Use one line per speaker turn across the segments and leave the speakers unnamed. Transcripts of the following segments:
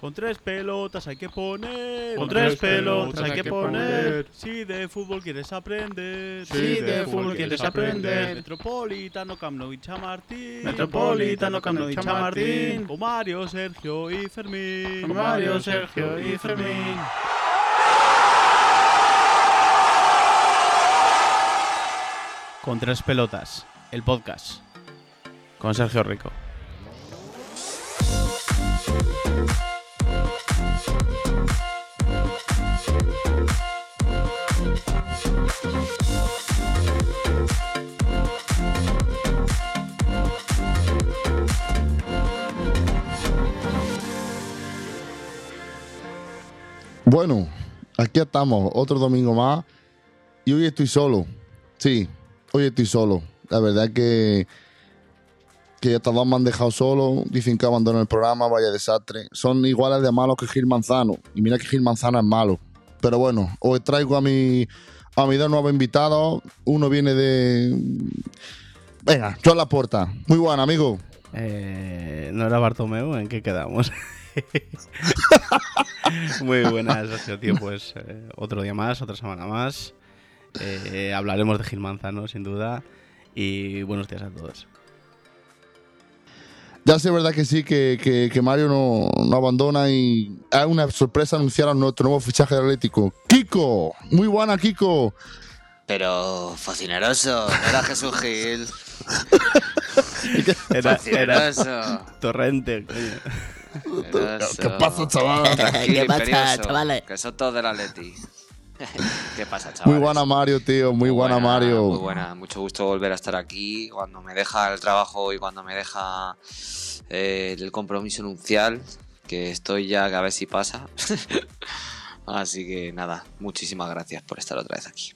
Con tres pelotas hay que poner.
Con tres pelotas hay que poner.
Si de fútbol quieres aprender.
Si de fútbol quieres aprender.
Metropolitano, Camp Nou y Chamartín.
Metropolitano, Camp Nou y Chamartín.
Con Mario, Sergio y Fermín.
Con Mario, Sergio y Fermín.
Con tres pelotas, el podcast. Con Sergio Rico.
Bueno, aquí estamos, otro domingo más. Y hoy estoy solo. Sí, hoy estoy solo. La verdad es que, que estos dos me han dejado solo. Dicen que abandono el programa, vaya desastre. Son iguales de malos que Gil Manzano. Y mira que Gil Manzano es malo. Pero bueno, hoy traigo a mi, a mis dos nuevos invitados. Uno viene de. Venga, John Laporta. Muy bueno, amigo.
Eh, ¿No era Bartomeu? ¿En qué quedamos? Muy buenas, Sergio, tío. Pues eh, otro día más, otra semana más. Eh, hablaremos de Gil Manzano, sin duda. Y buenos días a todos.
Ya sé, verdad que sí, que, que- que Mario no, no abandona y hay una sorpresa anunciaron nuestro nuevo fichaje de Atlético. ¡Kiko! Muy buena, Kiko.
Pero fascineroso, no era Jesús Gil.
Era, era. Torrente, coño.
¿Qué pasa, chaval?
¿Qué pasa, chavales?
Que son todos del Atleti. ¿Qué pasa, chaval?
Muy buena, Mario, tío. Muy, buena, Mario.
Muy buena, mucho gusto volver a estar aquí. Cuando me deja el trabajo y cuando me deja eh, el compromiso nupcial, que estoy ya que a ver si pasa. Así que nada, muchísimas gracias por estar otra vez aquí.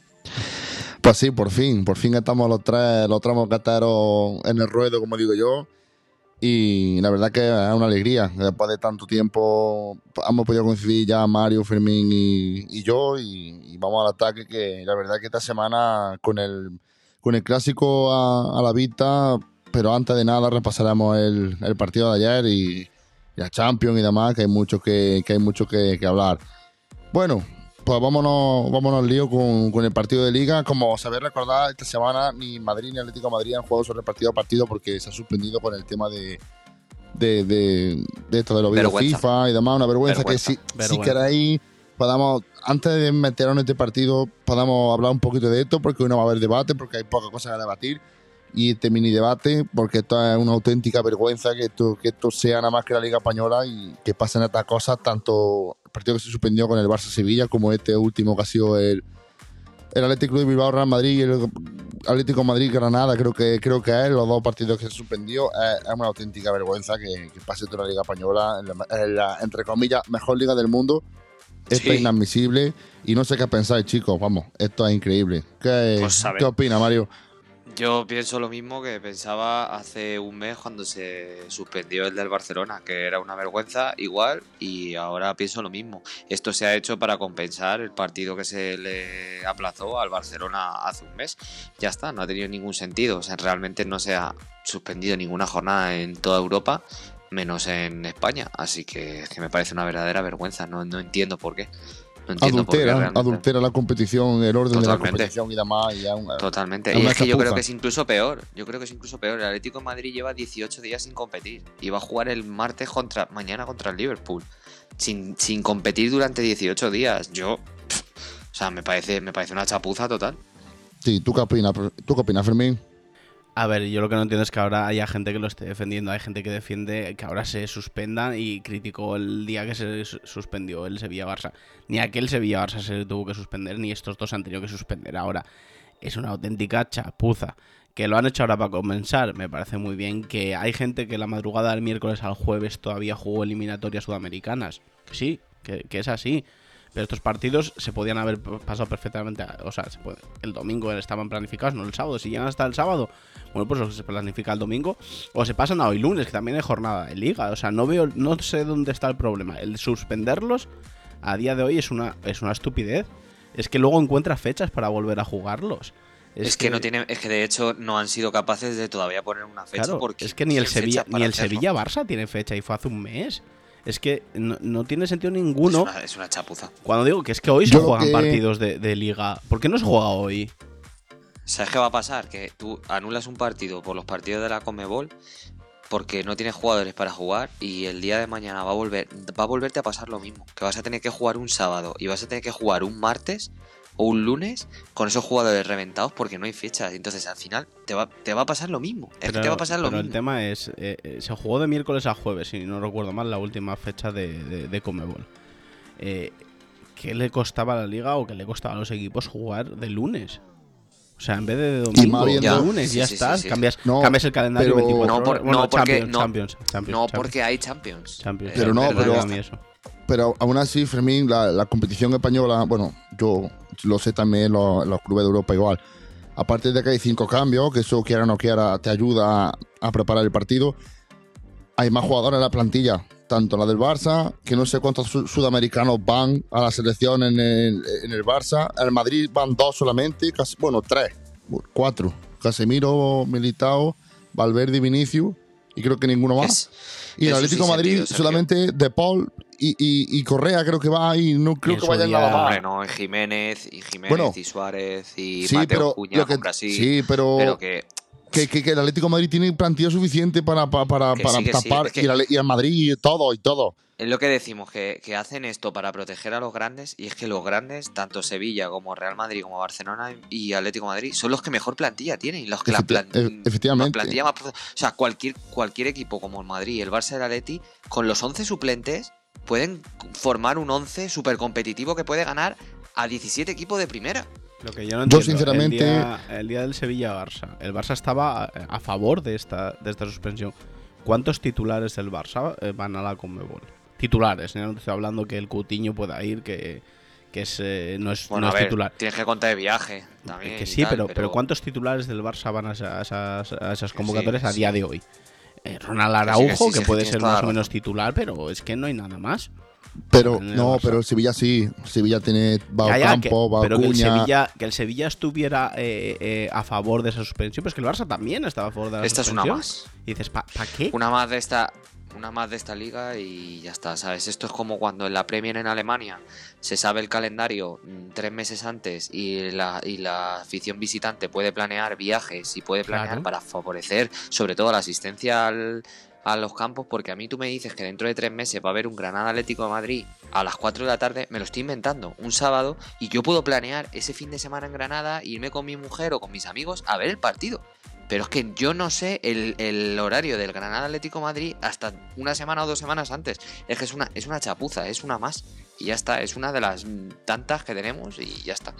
Pues sí, por fin. Por fin estamos los tres, los tres mosqueteros en el ruedo, como digo yo. Y la verdad que es una alegría. Después de tanto tiempo hemos podido coincidir ya Mario, Fermín y, yo. Y, vamos al ataque que la verdad que esta semana con el, con el clásico a, a la vista, pero antes de nada repasaremos el, partido de ayer y, y la Champions y demás, que hay mucho que, que, hay mucho que hablar. Bueno, pues vámonos, vámonos al lío con, con el partido de liga. Como sabéis recordar, esta semana ni Madrid ni Atlético de Madrid han jugado sobre partido a partido porque se ha suspendido con el tema de, de, de, de esto de los vídeos. FIFA y demás. Una vergüenza,
Vergüenza.
que si, si queréis, podamos, antes de meternos en este partido, podamos hablar un poquito de esto porque hoy no va a haber debate, porque hay pocas cosas que debatir. Y este mini debate, porque esto es una auténtica vergüenza que esto, que esto sea nada más que la Liga Española y que pasen estas cosas, tanto el partido que se suspendió con el Barça-Sevilla como este último que ha sido el, el Atlético de Bilbao Real Madrid y el Atlético Madrid Granada creo que creo que es los dos partidos que se suspendió es, es una auténtica vergüenza que, que pase toda la liga española en la, en la, entre comillas mejor liga del mundo esto
Sí.
es inadmisible y no sé qué pensáis chicos vamos esto es increíble ¿qué,
Pues.
¿qué opina Mario?
Yo pienso lo mismo que pensaba hace un mes cuando se suspendió el del Barcelona, que era una vergüenza igual, y ahora pienso lo mismo. Esto se ha hecho para compensar el partido que se le aplazó al Barcelona hace un mes. Ya está, no ha tenido ningún sentido. O sea, realmente no se ha suspendido ninguna jornada en toda Europa, menos en España. Así que, es que me parece una verdadera vergüenza. No, no entiendo por qué. No
adultera
realmente.
adultera la competición el orden de la
Totalmente.
competición y demás y es un-
Totalmente. Y
una
es que yo creo que es incluso peor. Yo creo que es incluso peor. El Atlético de Madrid lleva 18 días sin competir. Y va a jugar el martes contra. mañana contra el Liverpool. Sin, sin competir durante 18 días. Yo. pff, o sea, me parece, me parece una chapuza total.
sí ¿tú qué opinas? ¿tú qué opinas Fermín?
A ver, yo lo que no entiendo es que ahora haya gente que lo esté defendiendo. Hay gente que defiende que ahora se suspenda y criticó el día que se su- suspendió el Sevilla-Barça. Ni aquel Sevilla-Barça se tuvo que suspender, ni estos dos han tenido que suspender ahora. Es una auténtica chapuza. Que lo han hecho ahora para compensar, me parece muy bien. Que hay gente que la madrugada del miércoles al jueves todavía jugó eliminatorias sudamericanas. Sí, que es así. Pero estos partidos se podían haber pasado perfectamente. a- o sea, se puede- el domingo estaban planificados, no el sábado. Si llegan hasta el sábado, bueno, pues se planifica el domingo. O se pasan a hoy lunes, que también hay jornada de liga. O sea, no veo, no sé dónde está el problema. El suspenderlos a día de hoy es una, es una estupidez. Es que luego encuentra fechas para volver a jugarlos.
Es, que, no tiene, es que de hecho no han sido capaces de todavía poner una fecha
Claro,
porque
es que ni el
¿qué fecha
Sevilla, ni el
hacerlo?
Sevilla Barça tiene fecha y fue hace un mes. Es que no, no tiene sentido
Es
ninguno.
una, es una chapuza.
Cuando digo que es que hoy se
Yo
juegan
que-
partidos de, de liga. ¿Por qué no se juega hoy?
¿Sabes qué va a pasar? Que tú anulas un partido por los partidos de la Comebol porque no tienes jugadores para jugar y el día de mañana va a volver va a volverte a pasar lo mismo, que vas a tener que jugar un sábado y vas a tener que jugar un martes o un lunes con esos jugadores reventados porque no hay fechas. Entonces al final te va, te va a pasar lo mismo. Es que te va a pasar lo
pero
mismo.
el tema es, eh, eh, se jugó de miércoles a jueves, si no recuerdo mal, la última fecha de, de, de Comebol. Eh, ¿Qué le costaba a la liga o qué le costaba a los equipos jugar de lunes? O sea, en vez de domingo, de
de-
lunes,
Sí,
ya
sí,
estás,
sí, sí.
Cambias,
No,
cambias el calendario
pero-
24
No, por-.
Bueno,
no, porque-
Champions,
no-
Champions, Champions,
No,
Champions,
porque hay Champions.
Champions.
Pero
Es
no,
verdad
pero- Pero aún así, Fermín, la, la competición española, bueno, yo lo sé también en los, los clubes de Europa igual. Aparte de que hay cinco cambios, que eso quiera o no quiera, te ayuda a, a preparar el partido, hay más jugadores en la plantilla. Tanto la del Barça, que no sé cuántos su- sudamericanos van a la selección en el, en el Barça. En el Madrid van dos solamente, casi, bueno, tres, cuatro. Casemiro, Militao, Valverde y Vinicius. Y creo que ninguno más.
es-
Y el Atlético de Madrid
sentido,
solamente De Paul y, Correa creo que va ahí. No creo que
día-
nada más.
No, y Jiménez, y Jiménez,
Bueno.
y Suárez, y
sí,
Mateo
pero,
Cuña
lo que,
con Brasil.
sí, pero,
pero que
que, que- que el Atlético de Madrid tiene plantilla suficiente para, para, para,
Que
para
sí, que sí,
tapar.
es que-
y, el Madrid y todo, y todo.
Es lo que decimos, que, que hacen esto para proteger a los grandes, y es que los grandes, tanto Sevilla como Real Madrid, como Barcelona y Atlético de Madrid, son los que mejor plantilla tienen. y Los que la plan-
e- efectivamente.
la plantilla más profe- O sea, cualquier, cualquier equipo como el Madrid, el Barça y el Atleti, con los 11 suplentes, pueden formar un 11 súper competitivo que puede ganar a 17 equipos de primera.
Lo que yo no
Yo,
entiendo,
sinceramente-
El día, el día del Sevilla-Barça, el Barça estaba a, a favor de esta, de esta suspensión. ¿Cuántos titulares del Barça eh, van a la Conmebol? Titulares, ya no te estoy hablando que el Coutinho pueda ir, que, que es, eh, no es,
Bueno,
no
a
es
ver,
titular.
tienes que contar de viaje también.
que sí,
tal,
pero, pero, ¿cuántos titulares del Barça van a esa- a esas, a esas
Que
convocatorias
sí,
a
sí.
día de hoy? Eh, Ronald
sí,
Araujo,
sí,
que,
sí, es que
puede ser más o menos titular, pero es que no hay nada más.
Pero no,
Barça.
pero el Sevilla sí. Sevilla tiene va
Ya, ya,
Campo,
que-
va
pero que el. Sevilla, que el Sevilla estuviera eh, eh, a favor de esa suspensión, pero es que el Barça también estaba a favor de la
Esta es una
suspensión.
más.
Y dices, ¿para qué?
Una más de esta. Una más de esta liga y ya está, ¿sabes? Esto es como cuando en la Premier en Alemania se sabe el calendario mm, tres meses antes y la, y la afición visitante puede planear viajes y puede planear
Claro.
para favorecer sobre todo la asistencia al- a los campos, porque a mí tú me dices que dentro de tres meses va a haber un Granada Atlético de Madrid a las 4 de la tarde, me lo estoy inventando, un sábado, y yo puedo planear ese fin de semana en Granada, irme con mi mujer o con mis amigos a ver el partido. Pero es que yo no sé el, el horario del Granada Atlético Madrid hasta una semana o dos semanas antes. Es que es una, es una chapuza, es una más. Y ya está, es una de las tantas que tenemos y ya está.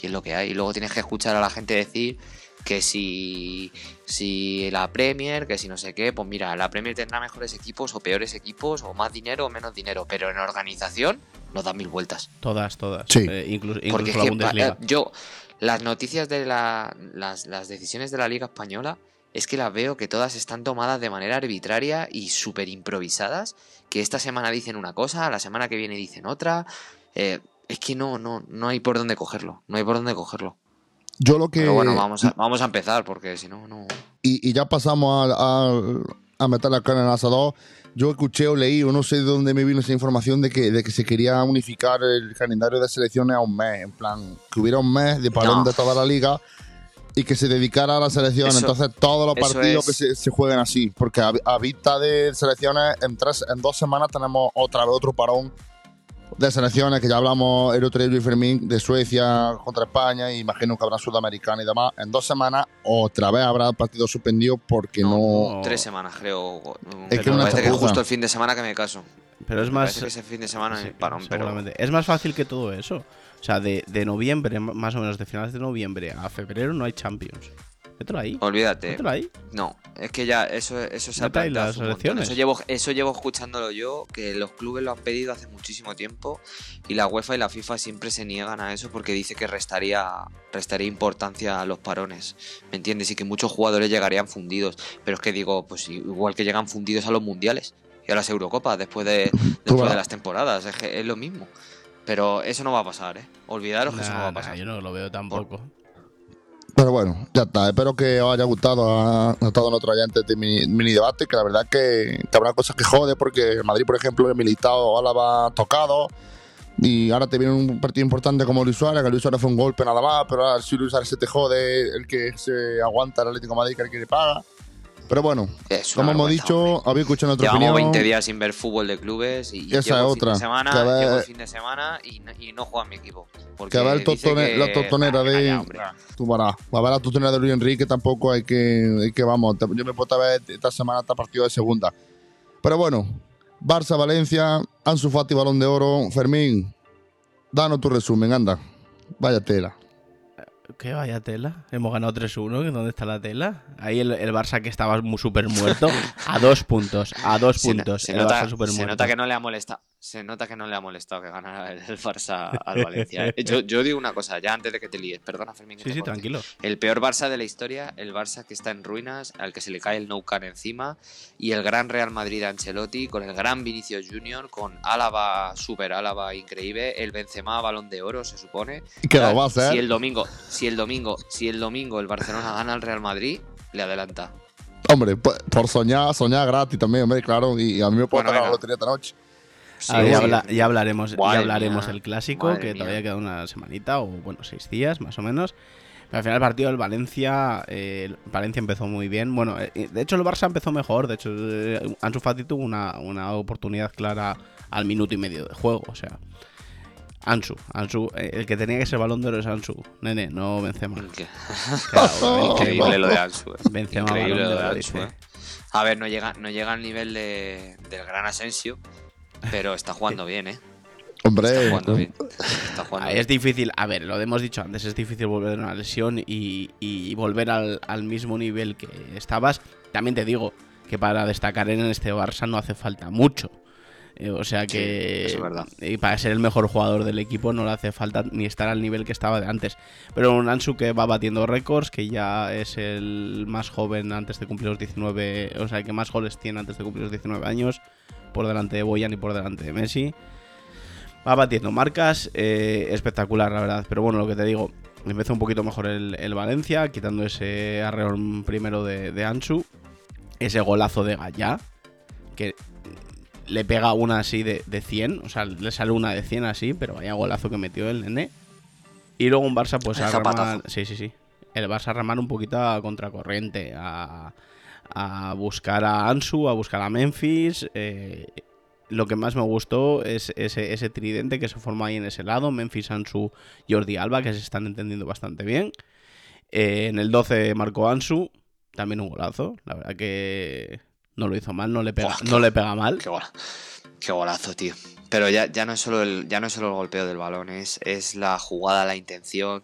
Y es lo que hay. Y luego tienes que escuchar a la gente decir que si, si la Premier, que si no sé qué, pues mira, la Premier tendrá mejores equipos o peores equipos, o más dinero o menos dinero. Pero en organización nos dan mil vueltas.
Todas, todas.
Sí.
Eh, incluso
Porque
incluso la
que
Bundesliga.
eh, yo, las noticias de la, las, las decisiones de la Liga Española, es que las veo que todas están tomadas de manera arbitraria y súper improvisadas, que esta semana dicen una cosa, la semana que viene dicen otra. eh, es que no, no, no hay por dónde cogerlo, no hay por dónde cogerlo.
Yo lo que.
Pero bueno, vamos a, vamos a empezar, porque si no, no.
y, y ya pasamos a, a- a meter la carne en el asador. Yo escuché o leí, o no sé de dónde me vino esa información de que, de que se quería unificar el calendario de selecciones a un mes. En plan, que hubiera un mes de parón
No.
de toda la liga y que se dedicara a la selección.
Eso-
Entonces, todos los partidos que se, se jueguen así. Porque a, a vista de selecciones, en, tres, en dos semanas tenemos otra vez otro parón de selecciones que ya hablamos el otro día Fermín de Suecia contra España y imagino que habrá sudamericana y demás. En dos semanas otra vez habrá partido suspendido porque no.
no.
Tres semanas, creo.
Es
que
me
una
parece que justo el fin de semana que me caso.
Pero es
Me
más.
parece que ese fin de semana
sí,
es parón, pero.
Es más fácil que todo eso. O sea, de, de noviembre, más o menos de finales de noviembre a febrero no hay Champions. Mételo ahí.
Olvídate.
Mételo ahí.
No, es que ya eso, eso se ha
las.
Eso llevo, eso llevo escuchándolo yo, que los clubes lo han pedido hace muchísimo tiempo y la UEFA y la FIFA siempre se niegan a eso porque dice que restaría, restaría importancia a los parones, ¿me entiendes? Y que muchos jugadores llegarían fundidos. Pero es que digo, pues igual que llegan fundidos a los mundiales y a las Eurocopas después de, después
verás.
de las temporadas, es, que es lo mismo. Pero eso no va a pasar, ¿eh? Olvidaros que eso no va a
nah,
pasar.
yo no lo veo tampoco.
Pero bueno, ya está. Espero que os haya gustado a, a todos nuestros oyentes de mini, mini debate, que la verdad que, que habrá cosas que jode, porque Madrid, por ejemplo, el militado Álava tocado. Y ahora te viene un partido importante como Luis Suárez, que Luis Suárez fue un golpe nada más, pero ahora si Luis Suárez se te jode, el que se aguanta el Atlético de Madrid, que el que le paga. Pero bueno, como hemos dicho,
hombre.
habéis escuchado nuestra
Llevamos
opinión.
20 días sin ver fútbol de clubes y
Esa es otra,
fin de semana,
que
el fin de semana y, no- y no juega mi equipo. Porque
Que va el
que-
la totonera de-. Tú verás. Va a ver la tutonera de Luis Enrique, tampoco hay que, hay que vamos. Yo me puedo ver esta semana hasta partido de segunda. Pero bueno, Barça, Valencia, Ansu Fati, Balón de Oro. Fermín, danos tu resumen, anda. Vaya tela.
¿Qué vaya tela? Hemos ganado 3-1. ¿que ¿Dónde está la tela? Ahí el, el Barça que estaba súper muerto. A dos puntos. A dos
Se, no-
puntos.
se
el
nota,
Barça
se
muerto.
nota que no le ha molestado. Se nota que no le ha molestado que ganara el, Barça al Valencia. ¿eh? Yo, yo digo una cosa, ya antes de que te líes, perdona Fermín. que
Sí,
te
sí,
corte.
tranquilo.
El peor Barça de la historia, el Barça que está en ruinas, al que se le cae el Nou Camp encima, y el gran Real Madrid de Ancelotti, con el gran Vinicius Junior, con Álava, super Álava increíble, el Benzema balón de oro, se supone.
Que lo va a hacer.
Si el domingo, si el domingo, si el domingo el Barcelona gana al Real Madrid, le adelanta.
Hombre, por, por soñar, soñar gratis también, hombre, claro. Y, a mí me puede
Bueno,
tocar la lotería esta noche.
Sí,
Ah, ya, habla- ya hablaremos, ya hablaremos
mía,
del clásico,
madre
que
mía.
todavía queda una semanita, o bueno, seis días más o menos. Pero al final el partido del Valencia, eh, el Valencia empezó muy bien. Bueno, eh, de hecho el Barça empezó mejor. De hecho, eh, Ansu Fati tuvo una, una oportunidad clara al minuto y medio de juego. O sea, Ansu, Ansu, eh, el que tenía que ser balón de oro es Ansu, nene, no Benzema. Claro,
Increíble lo de Ansu. eh.
Benzema,
Increíble lo
de
de Ansu. eh. A ver, no llega, no llega al nivel de, del gran Asensio, pero está jugando bien, ¿eh? Está
Hombre,
jugando bien. Está jugando bien.
Es difícil, a ver, lo hemos dicho antes, es difícil volver de una lesión y, y volver al, al mismo nivel que estabas. También te digo que para destacar en este Barça no hace falta mucho. Eh, o sea que
eso es verdad.
y para ser el mejor jugador del equipo no le hace falta ni estar al nivel que estaba de antes. Pero un Ansu que va batiendo récords, que ya es el más joven antes de cumplir los 19, o sea, el que más goles tiene antes de cumplir los 19 años, por delante de Boyan y por delante de Messi. Va batiendo marcas, eh, espectacular la verdad. Pero bueno, lo que te digo, empezó un poquito mejor el, el Valencia, quitando ese arreón primero de, de Ansu. Ese golazo de Gallá, que le pega una así de, de 100, o sea, le sale una de 100 así, pero vaya golazo que metió el nene. Y luego un Barça, pues
El
a sí, sí, sí. El Barça a remar un poquito a contracorriente, a, a buscar a Ansu, a buscar a Memphis. eh, lo que más me gustó es ese, ese tridente que se forma ahí en ese lado, Memphis, Ansu, Jordi Alba, que se están entendiendo bastante bien. Eh, en el 12 marcó Ansu, también un golazo, la verdad que no lo hizo mal, no le pega,
Buah,
no le pega mal.
Qué, gola- qué golazo, tío. Pero ya, ya, no es solo el, ya no es solo el golpeo del balón, es, es la jugada, la intención,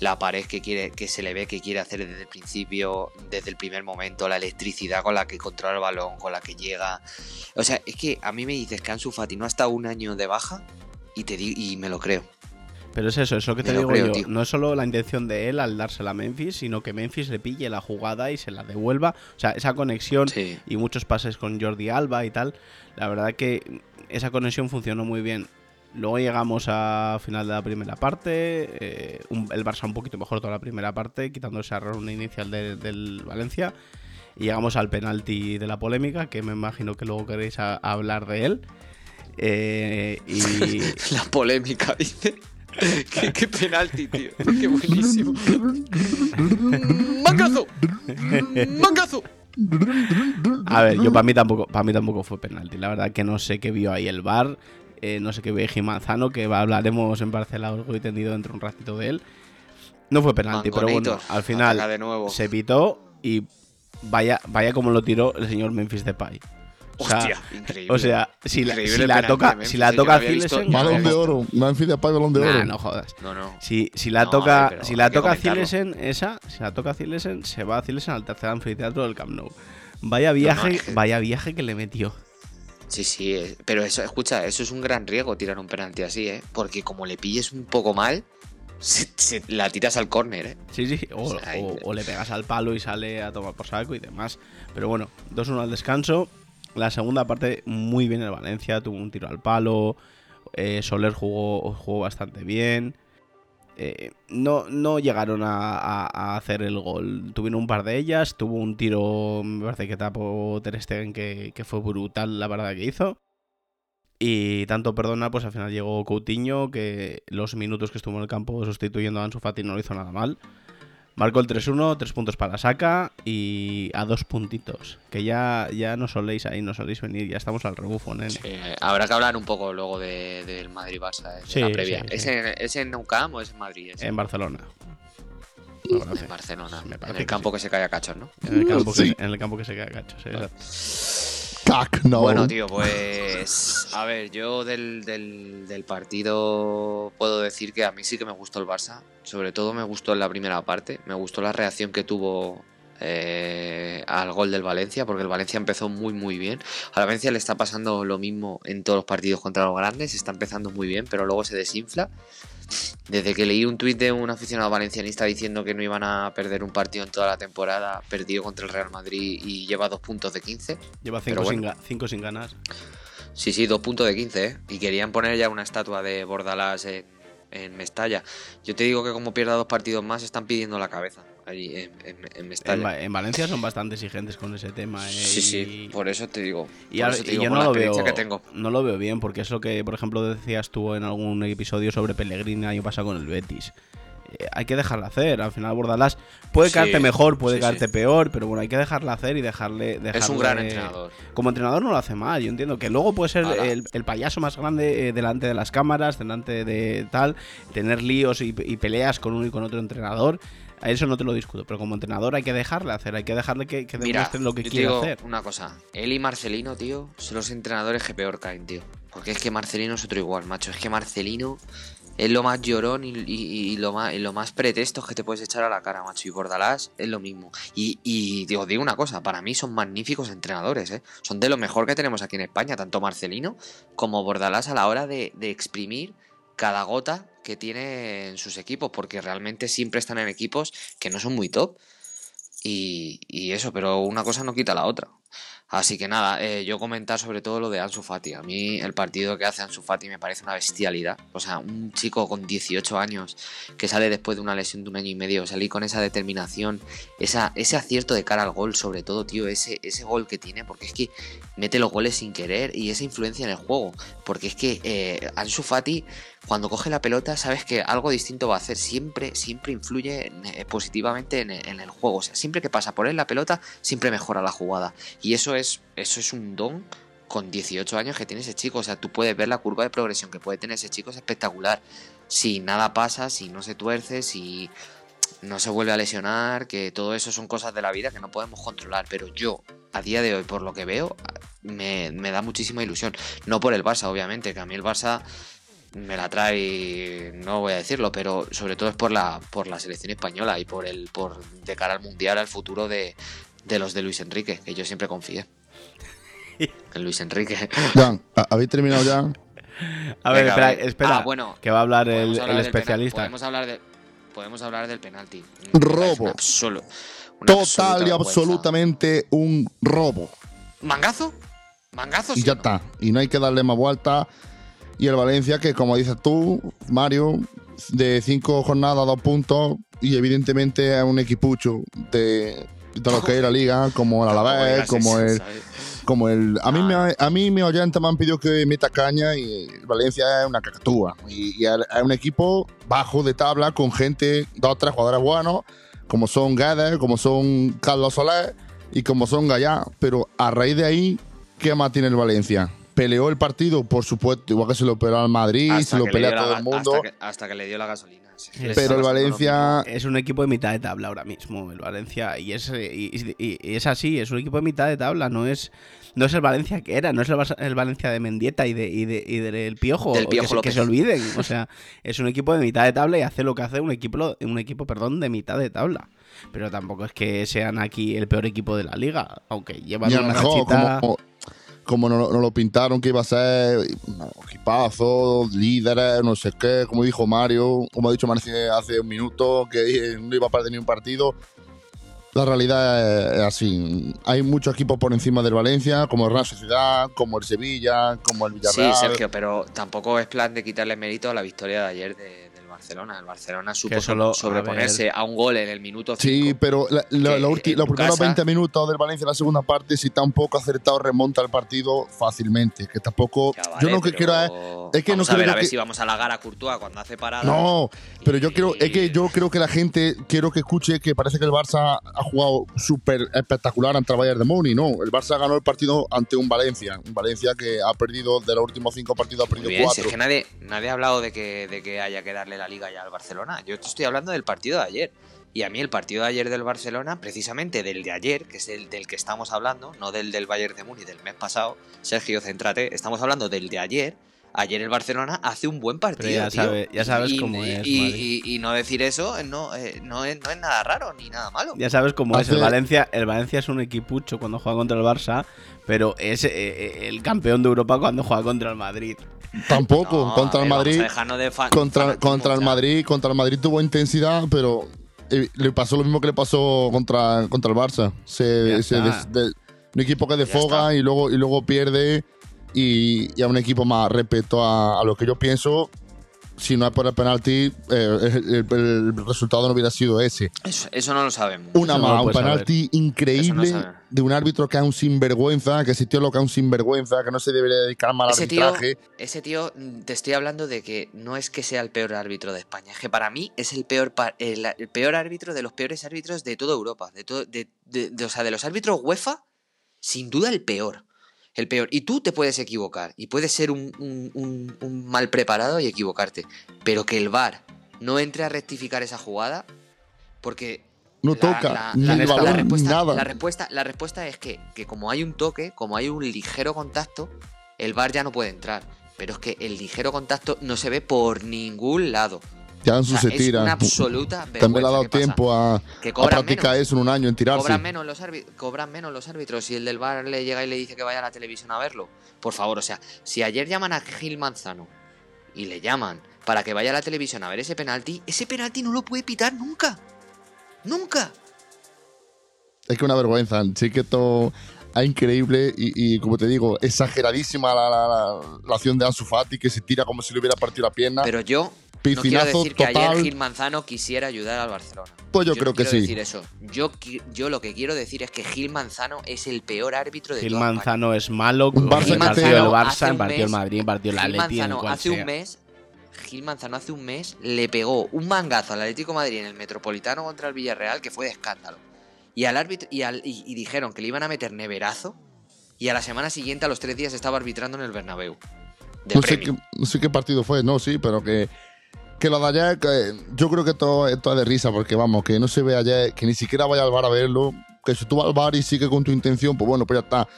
la pared que, quiere, que se le ve que quiere hacer desde el principio, desde el primer momento, la electricidad con la que controla el balón, con la que llega. O sea, es que a mí me dices que Ansu Fati no ha estado un año de baja y, te di- y me lo creo.
Pero es eso, es lo que te
Me
digo
creo,
yo.
tío.
No es solo la intención de él al dársela a Memphis, sino que Memphis le pille la jugada y se la devuelva. O sea, esa conexión
Sí.
y muchos pases con Jordi Alba y tal. La verdad que esa conexión funcionó muy bien. Luego llegamos a final de la primera parte. eh, un- el Barça un poquito mejor toda la primera parte, quitando ese error inicial de- del Valencia. Y llegamos al penalti de la polémica, que me imagino que luego queréis a- hablar de él. Eh, y
La polémica, dice. ¿Qué, qué penalti, tío. Qué buenísimo. ¡Mangazo! ¡Mangazo!
A ver, yo para mí tampoco, para mí tampoco fue penalti. La verdad que no sé qué vio ahí el bar, no sé qué vio Manzano, que va- hablaremos en Barcelona largo y tendido dentro de un ratito de él. No fue penalti, pero bueno, al final
de nuevo.
se pitó y vaya, vaya como lo tiró el señor Memphis Depay. O sea,
Hostia, increíble.
o sea, si la, si la toca,
de Memphis,
si la toca
ni
balón de oro. Memphis Depay, balón de
Nah,
oro.
no jodas.
No, no.
Si, si la
No,
toca,
a ver,
si la toca. Zilesen, esa, si la toca Zilesen, se va a Zilesen al tercer anfiteatro del Camp Nou. Vaya viaje, vaya viaje que le metió.
Sí, sí, eh, pero eso, escucha, eso es un gran riesgo tirar un penalti así, ¿eh? Porque como le pilles un poco mal, se- se- la tiras al córner, ¿eh?
Sí, sí, o,
O sea,
o- o le pegas al palo y sale a tomar por saco y demás. Pero bueno, 2-1 al descanso. La segunda parte, muy bien el Valencia, tuvo un tiro al palo. eh, Soler jugó, jugó bastante bien. Eh, no, no llegaron a, hacer el gol. Tuvieron un par de ellas, tuvo un tiro, me parece que tapó Ter Stegen, que, que fue brutal la verdad que hizo. Y tanto perdona, pues al final llegó Coutinho, que los minutos que estuvo en el campo sustituyendo a Ansu Fati no lo hizo nada mal. Marcó el 3-1, tres puntos para Saca y a dos puntitos. Que ya, ya no soléis ahí, no soléis venir, ya estamos al rebufo, nene.
Sí, habrá que hablar un poco luego de- del Madrid-Barça, de
Sí,
la previa.
sí,
¿Es,
sí.
En, ¿Es en Nou Camp o es en Madrid? Es
En Barcelona. Me parece.
en Barcelona.
Me
En el
que
campo
sí.
que se cae a cachos, ¿no?
En el campo,
Sí.
que, en el campo que se queda cacho, sí, exacto.
Bueno, tío, pues. A ver, yo del, del, del partido puedo decir que a mí sí que me gustó el Barça. Sobre todo me gustó en la primera parte. Me gustó la reacción que tuvo eh, al gol del Valencia, porque el Valencia empezó muy, muy bien. A la Valencia le está pasando lo mismo en todos los partidos contra los grandes. Está empezando muy bien, pero luego se desinfla. Desde que leí un tuit de un aficionado valencianista diciendo que no iban a perder un partido en toda la temporada, perdió contra el Real Madrid y lleva dos puntos de 15.
Lleva cinco, sin, ga- cinco sin ganas.
Sí, sí, dos puntos de 15, ¿eh? Y querían poner ya una estatua de Bordalás en, en Mestalla. Yo te digo que como pierda dos partidos más, están pidiendo la cabeza allí en, en- en
En,
Mestalla.
En Valencia son bastante exigentes con ese tema. eh,
Sí, sí, por eso te digo.
Y,
por
ahora-
eso te
y
digo,
yo no lo, veo,
experiencia que tengo.
no lo veo bien, porque es lo que, por ejemplo, decías tú en algún episodio sobre Pellegrini el año pasado con el Betis. Eh, hay que dejarla hacer. Al final, Bordalás puede
Sí,
caerte mejor, puede
sí,
caerte
sí.
peor, pero bueno, hay que dejarla hacer y dejarle.
Es un gran
dejarle-
entrenador.
Como entrenador no lo hace mal, yo entiendo que luego puede ser el, el payaso más grande eh, delante de las cámaras, delante de tal, tener líos y, y peleas con uno y con otro entrenador. A eso no te lo discuto, pero como entrenador hay que dejarle hacer, hay que dejarle que, que demuestre lo que quiere hacer.
una cosa. Él y Marcelino, tío, son los entrenadores que peor caen, tío. Porque es que Marcelino es otro igual, macho. Es que Marcelino es lo más llorón y, lo, más, y pretextos que te puedes echar a la cara, macho. Y Bordalás es lo mismo. Y, y os digo una cosa, para mí son magníficos entrenadores, ¿eh? Son de lo mejor que tenemos aquí en España, tanto Marcelino como Bordalás a la hora de, exprimir cada gota que tiene en sus equipos, porque realmente siempre están en equipos que no son muy top. Y eso, pero una cosa no quita la otra. Así que nada, eh, yo comentar sobre todo lo de Ansu Fati. A mí el partido que hace Ansu Fati me parece una bestialidad. O sea, un chico con 18 años que sale después de una lesión de un año y medio, salir con esa determinación, esa, ese acierto de cara al gol, sobre todo, tío, ese, ese gol que tiene, porque es que mete los goles sin querer y esa influencia en el juego. Porque es que eh, Ansu Fati, cuando coge la pelota, sabes que algo distinto va a hacer. Siempre, siempre influye eh, positivamente en, en el juego. O sea, siempre que pasa por él la pelota, siempre mejora la jugada. Y eso es, eso es un don con 18 años que tiene ese chico. O sea, tú puedes ver la curva de progresión que puede tener ese chico, es espectacular. Si nada pasa, si no se tuerce, si no se vuelve a lesionar, que todo eso son cosas de la vida que no podemos controlar. Pero yo, a día de hoy, por lo que veo, me, me da muchísima ilusión. No por el Barça, obviamente, que a mí el Barça me la trae, no voy a decirlo, pero sobre todo es por la, por la selección española y por el, por de cara al mundial, al futuro de, de los de Luis Enrique, que yo siempre confié. En Luis Enrique.
Ya, ¿ha- ¿habéis terminado ya?
A ver,
Venga,
espera,
a ver.
espera,
Ah, bueno,
que va a hablar el, especialista.
podemos hablar de podemos hablar del penalti.
Robo.
Absoluto.
Total y absolutamente un robo.
¿Mangazo? ¿Mangazo?
Y ya
o no?
está. Y no hay que darle más vuelta. Y el Valencia, que como dices tú, Mario, de cinco jornadas, dos puntos. Y evidentemente es un equipucho de, de lo que es la liga, como el Alavés, como el, como el a mí me, a mí mi oyente me han pedido que meta caña y Valencia es una cacatúa y, y es un equipo bajo de tabla con gente dos tres jugadores buenos como son Guedes como son Carlos Soler y como son Gallá pero a raíz de ahí ¿qué más tiene el Valencia? peleó el partido por supuesto igual que se lo peleó al Madrid se lo pelea a todo el mundo
Hasta que, hasta que le dio la gasolina.
Pero
el Valencia
Es un equipo de mitad de tabla ahora mismo, el Valencia. Y es, y, y- y es así, es un equipo de mitad de tabla, no es, no es el Valencia que era, no es el, el Valencia de Mendieta y, de, y, de- y del Piojo,
Del
que
Piojo
se- que, se olviden. O sea, es un equipo de mitad de tabla y hace lo que hace un equipo, un equipo perdón, de mitad de tabla. Pero tampoco es que sean aquí el peor equipo de la liga, aunque llevan una
mejor
rachita-
como, como nos, nos lo pintaron que iba a ser no, equipazo, líderes, no sé qué, como dijo Mario, como ha dicho Marci hace un minuto, que no iba a perder ni un partido. La realidad es así. Hay muchos equipos por encima del Valencia, como el Real Sociedad, como el Sevilla, como el
Sí,
Villarreal.
Sergio, pero tampoco es plan de quitarle mérito a la victoria de ayer de- Barcelona. El Barcelona supo
solo- a
sobreponerse a, un gol en el minuto 5.
Sí, pero la- la-
que
la ulti-
en
los primeros
casa-
20 minutos del Valencia en la segunda parte, si está un poco acertado, remonta el partido fácilmente. Que tampoco.
Ya,
yo lo que quiero es. es que
vamos
no
a ver, a ver
que-
si vamos a halagar a Courtois cuando hace parada.
No, pero yo creo, es que yo creo que la gente, quiero que escuche que parece que el Barça ha jugado súper espectacular ante el Bayern de Múnich. No, el Barça ganó el partido ante un Valencia. Un Valencia que ha perdido, de los últimos cinco partidos, ha perdido
bien, si
cuatro.
es que nadie, nadie ha hablado de que, de que haya que darle la liga ya al Barcelona. Yo te estoy hablando del partido de ayer. Y a mí el partido de ayer del Barcelona, precisamente del de ayer, que es el del que estamos hablando, no del del Bayern de Múnich del mes pasado, Sergio, céntrate, estamos hablando del de ayer. Ayer el Barcelona hace un buen partido.
Pero ya,
tío.
sabe- ya sabes
y,
cómo
y-
es,
Y,
Madrid.
y- y no decir eso no, eh, no, es, no es nada raro ni nada malo.
Ya sabes cómo es. El Valencia, el Valencia es un equipucho cuando juega contra el Barça, pero es eh, eh, el campeón de Europa cuando juega contra el Madrid.
Tampoco,
No,
contra el Madrid. Contra, contra el. Madrid, contra el Madrid tuvo intensidad, pero eh, le pasó lo mismo que le pasó contra, contra el Barça. Se,
Ya
se
está.
des- de- un equipo que
está.
desfoga y luego, y luego pierde y, y a un equipo más respecto a, a lo que yo pienso. Si no es por el penalti, eh, el, el- el resultado no hubiera sido ese.
Eso, eso no lo sabemos.
Una
no
más, un penalti increíble
no
de un árbitro que es un sinvergüenza, que ese tío lo que es un sinvergüenza, que no se debería dedicar mal al
Ese tío,
arbitraje.
ese tío, mm, te estoy hablando de que no es que sea el peor árbitro de España, es que para mí es el peor, el, el peor árbitro de los peores árbitros de toda Europa. De, todo, de, de- de- o sea, de los árbitros UEFA, sin duda el peor. El peor. Y tú te puedes equivocar y puedes ser un, un- un- un mal preparado y equivocarte. Pero que el VAR no entre a rectificar esa jugada, porque
No
la-
toca
la-
ni
la-
el
la
balón, ni
respuesta,
nada.
La respuesta, la respuesta es que, que como hay un toque, como hay un ligero contacto, el VAR ya no puede entrar. Pero es que el ligero contacto no se ve por ningún lado.
Ya
O sea,
se
es
tira.
una absoluta vergüenza.
También le ha dado tiempo a,
Que
a practicar
menos.
eso en un año, en tirarse.
Cobran menos, los árbi- cobran menos los árbitros si el del VAR le llega y le dice que vaya a la televisión a verlo. Por favor, o sea, si ayer llaman a Gil Manzano y le llaman para que vaya a la televisión a ver ese penalti, ese penalti no lo puede pitar nunca. Nunca.
Es que una vergüenza. Sí que esto es increíble y, y, como te digo, exageradísima la, la- la- la acción de Ansu Fati, que se tira como si le hubiera partido la pierna.
Pero yo no quiero
Piscinazo
decir que ayer Gil Manzano quisiera ayudar al Barcelona.
Pues yo creo que sí.
decir eso. Yo, yo lo que quiero decir es que Gil Manzano es el peor árbitro de
Gil
toda España.
Manzano es malo.
Barça
del
hace
Barça, del
mes-
Madrid, del
Gil
Atleti, en
Manzano hace
sea.
un mes Gil Manzano hace un mes le pegó un mangazo al Atlético de Madrid en el Metropolitano contra el Villarreal que fue de escándalo. Y al árbitro y, al- y- y dijeron que le iban a meter neverazo y a la semana siguiente a los tres días estaba arbitrando en el Bernabéu. De
No sé,
premio.
qué, no sé qué partido fue, no, sí, pero que, que lo de ayer, que yo creo que todo esto es de risa, porque vamos, que no se ve ayer, que ni siquiera vaya al bar a verlo, que si tú vas al bar y sigue con tu intención, pues bueno, pues ya está.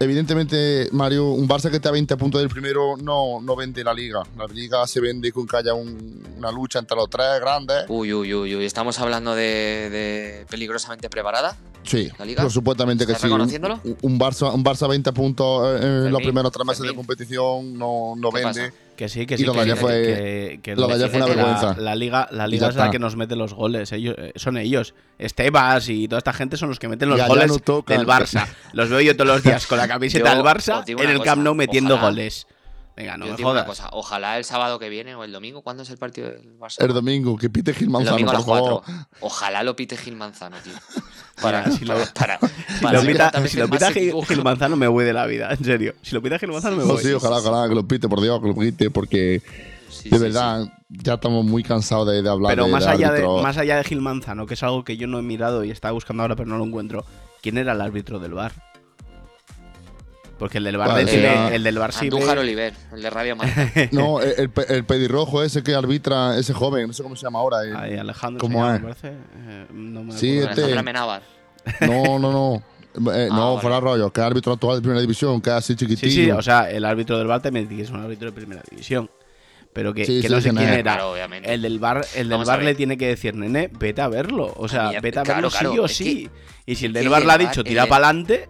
Evidentemente, Mario, un Barça que está a 20 puntos del primero no, no vende la liga. La liga se vende con que haya un- una lucha entre los tres grandes.
Uy, uy, uy, uy. ¿Estamos hablando de, de peligrosamente preparada?
Sí,
¿La liga?
pero supuestamente que
¿Estás
sí. Un,
reconociéndolo?
un Barça, un Barça 20 puntos en los primeros tres meses de competición no, no
¿Qué
vende.
pasa?
Que sí, que
Y
sí.
lo
que, que-
fue-
que-
lo fue una vergüenza.
La, liga, la
Y
liga es la que nos mete los goles. Ellos, eh, son ellos. Estebas y toda esta gente son los que meten los
Y
goles
no
del Barça. Los veo yo todos los días con la camiseta
Yo
del Barça en el
cosa,
Camp Nou metiendo
ojalá-
goles. Venga, no
Yo
me
digo una
jodas.
cosa, ojalá el sábado que viene o el domingo, ¿cuándo es el partido del Barça?
El domingo, que pite Gil
El
Manzano,
domingo a las 4.
favor.
Ojalá lo pite Gil Manzano, tío. Para,
si lo-
para,
Si
para
lo
ser
pita, si lo pita Gil, Manzano me voy de la vida, en serio. Si lo pita Gil Manzano me
No,
voy.
sí, ojalá, ojalá que lo pite, por Dios, que lo pite, porque
Sí,
de
sí,
verdad ya estamos muy cansados de, de hablar
Pero
de,
más
de
allá de,
árbitros.
más allá de Gil Manzano, que es algo que yo no he mirado y estaba buscando ahora pero no lo encuentro. ¿Quién era el árbitro del bar? Porque el del bar,
Vale,
Chile-
eh,
el del bar sí
Andújar
ve-
Oliver, el de Radio Marca.
No, el, el, pe- el pedirrojo ese que arbitra, ese joven, no sé cómo se llama ahora. el-
Ay, Alejandro
¿Cómo
se llama,
es?
me parece. Eh, no me
Sí, este-. No, no, no. Eh,
Ah,
no,
vale.
fuera rollo, que es árbitro actual de primera división, que es así chiquitillo.
Sí, sí, o sea, el árbitro del bar también dice que es un árbitro de primera división. Pero que,
Sí,
que
sí,
no sé quién era.
Claro.
El del bar, el del bar le tiene que decir, nene, vete a verlo. O sea, vete a
claro,
verlo
claro,
sí o sí. y si el del
el
bar le ha dicho, tira
de-
para adelante.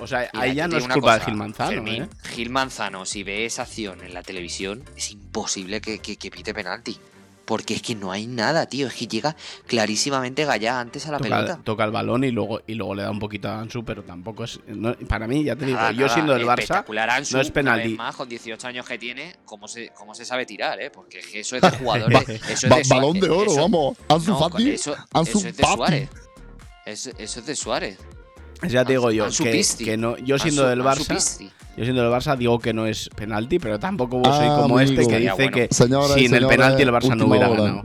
O sea,
Mira,
ahí
yo
ya no
digo
es
una
culpa de
cosa,
Gil Manzano.
Fermín,
¿eh?
Gil Manzano, si ve esa acción en la televisión, es imposible que, que, que pite penalti. porque es que no hay nada, tío. Es que llega clarísimamente Gallá antes a la
toca,
pelota.
toca el balón y luego, y luego le da un poquito a Ansu, pero tampoco es. no- para mí, ya te digo,
Nada,
yo
nada,
siendo del Barça,
Ansu,
no es penalti.
más, con 18 años que tiene, ¿cómo se, cómo se sabe tirar, eh? Porque es que eso es de jugadores. eso es de
balón de oro,
eso-
vamos. Ansu
no,
Fati.
eso,
Ansu
eso es de
Fati.
Suárez. Eso, eso es de Suárez.
Ya te digo yo, que, que no, yo siendo del Barça, yo siendo del Barça digo que no es penalti, pero tampoco
Ah,
soy como este que dice
bueno.
que sin el penalti el Barça no hubiera
hora.
ganado.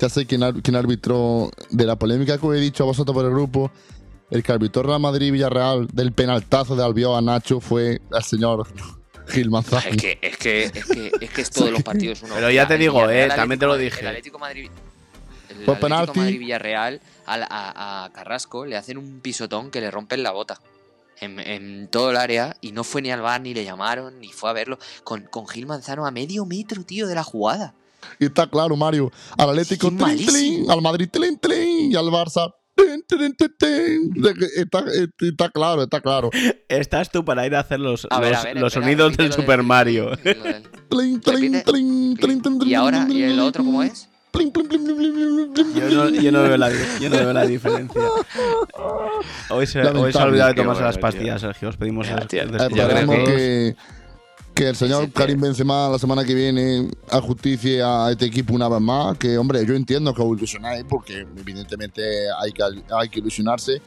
Ya sé quién, ar- quién arbitró de la polémica que os he dicho a vosotros por el grupo. El que arbitró Real Madrid-Villarreal del penaltazo de Albiol a Nacho fue el señor Gil Manzano.
Es que, es que, es que, es que es todos los partidos uno.
Pero ya te digo,
Villarreal,
eh, también te lo dije.
El Atlético Madrid. El
Fue
Atlético
penalti.
Madrid Villarreal al- a, a Carrasco le hacen un pisotón que le rompen la bota. En, en todo el área y no fue ni al bar ni le llamaron ni fue a verlo con, con Gil Manzano a medio metro tío de la jugada
Y está claro, Mario. Al Atlético, al Madrid, tlin, y al Barça. Está, está claro, está claro.
Estás tú para ir a hacer los,
a ver,
los,
a ver,
los
espera,
sonidos del Super Mario.
del- y ahora y el otro cómo es
plin, plin, plin,
Yo no, yo no veo la, yo no veo la diferencia. Hoy se, hoy se ha olvidado de tomarse
bueno,
las
tío.
pastillas, Sergio. Os pedimos
Ya, tío. que-
que, el señor
Ese
Karim
tío.
Benzema la semana que viene ajusticie a este equipo una vez más. Que, hombre, yo entiendo que os ilusionáis porque evidentemente hay que, hay que ilusionarse.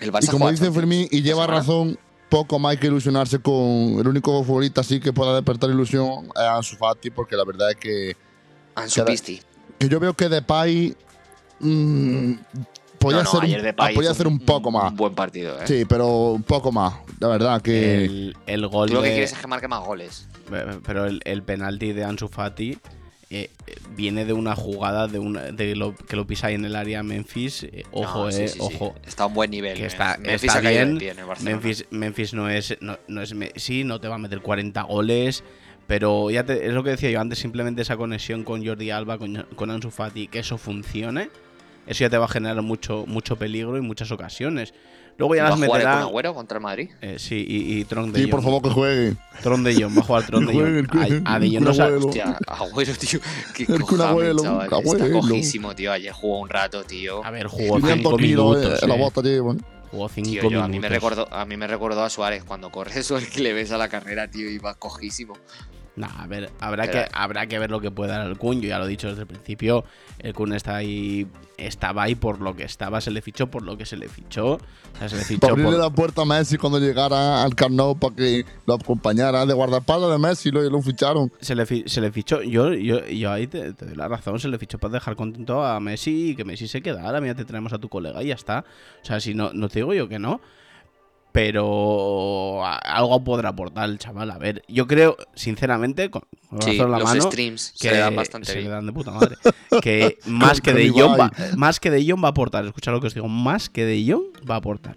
el
Y como dice Fermín, y lleva razón, poco más hay que ilusionarse con el único futbolista así que pueda despertar ilusión es Ansu Fati, porque la verdad es que,
Ansu Pisti
que yo veo que Depay mm, podía,
no, no,
ser,
ayer
un,
Depay
podía
hizo
hacer un poco más.
un buen partido eh.
Sí, pero un poco más. La verdad que...
el, el gol
tú lo que
de-
quieres es que marque más goles
Pero el, el penalti de Ansu Fati eh, viene de una jugada de, una, de lo, que lo pisa ahí en el área Memphis. eh, ojo,
No, sí,
eh,
sí, sí.
ojo.
está a un buen nivel
Que está,
Memphis
está
ha caído
bien.
de pie en el Barcelona.
Memphis, Memphis no es. No, no es me- sí, no te va a meter 40 goles. Pero ya te- es lo que decía yo antes, simplemente esa conexión con Jordi Alba, con, con Ansu Fati, que eso funcione, eso ya te va a generar mucho, mucho peligro y muchas ocasiones. Luego ya
¿Va a
las meterá.
Agüero contra el Madrid?
eh, sí, y, y Tron de
Sí, por favor que juegue.
Tron de Jong, va a jugar Tron de Jong. A, a De Jong no sabe-.
Hostia, Agüero, tío. Qué
El
cojame,
Agüero.
Está
Agüero.
cojísimo, tío. Ayer jugó un rato, tío.
A ver, jugó
500
5
kilos
minutos.
eh, la bota.
Jugó 5
Tío,
minutos.
yo, a, mí me recordó, a mí me recordó a Suárez cuando corre eso, el que le ves a la carrera, tío, y va cojísimo.
Nah, a ver, habrá
Pero-
que, habrá que ver lo que puede dar el Kun. Yo ya lo he dicho desde el principio. El Kun está ahí. Estaba ahí por lo que estaba. Se le fichó por lo que se le fichó. O sea, se le
Para
fichó
abrirle
por.
la puerta a Messi cuando llegara al Camp Nou para que lo acompañara de guardaespaldas de Messi lo, lo ficharon.
Se le, fi- se le fichó. Yo, yo, yo ahí te, te doy la razón. Se le fichó para dejar contento a Messi y que Messi se quedara. Mira, te traemos a tu colega y ya está. O sea, si no, no te digo yo que no. Pero algo podrá aportar el chaval. A ver, yo creo, sinceramente, con,
Sí,
en la
los
mano.
streams
que
se le dan bastante
se le
bien.
dan de puta madre. Que más que de va,
Ibai.
más que de Jong va a aportar. Escucha lo que os digo, más que de Jong va a aportar.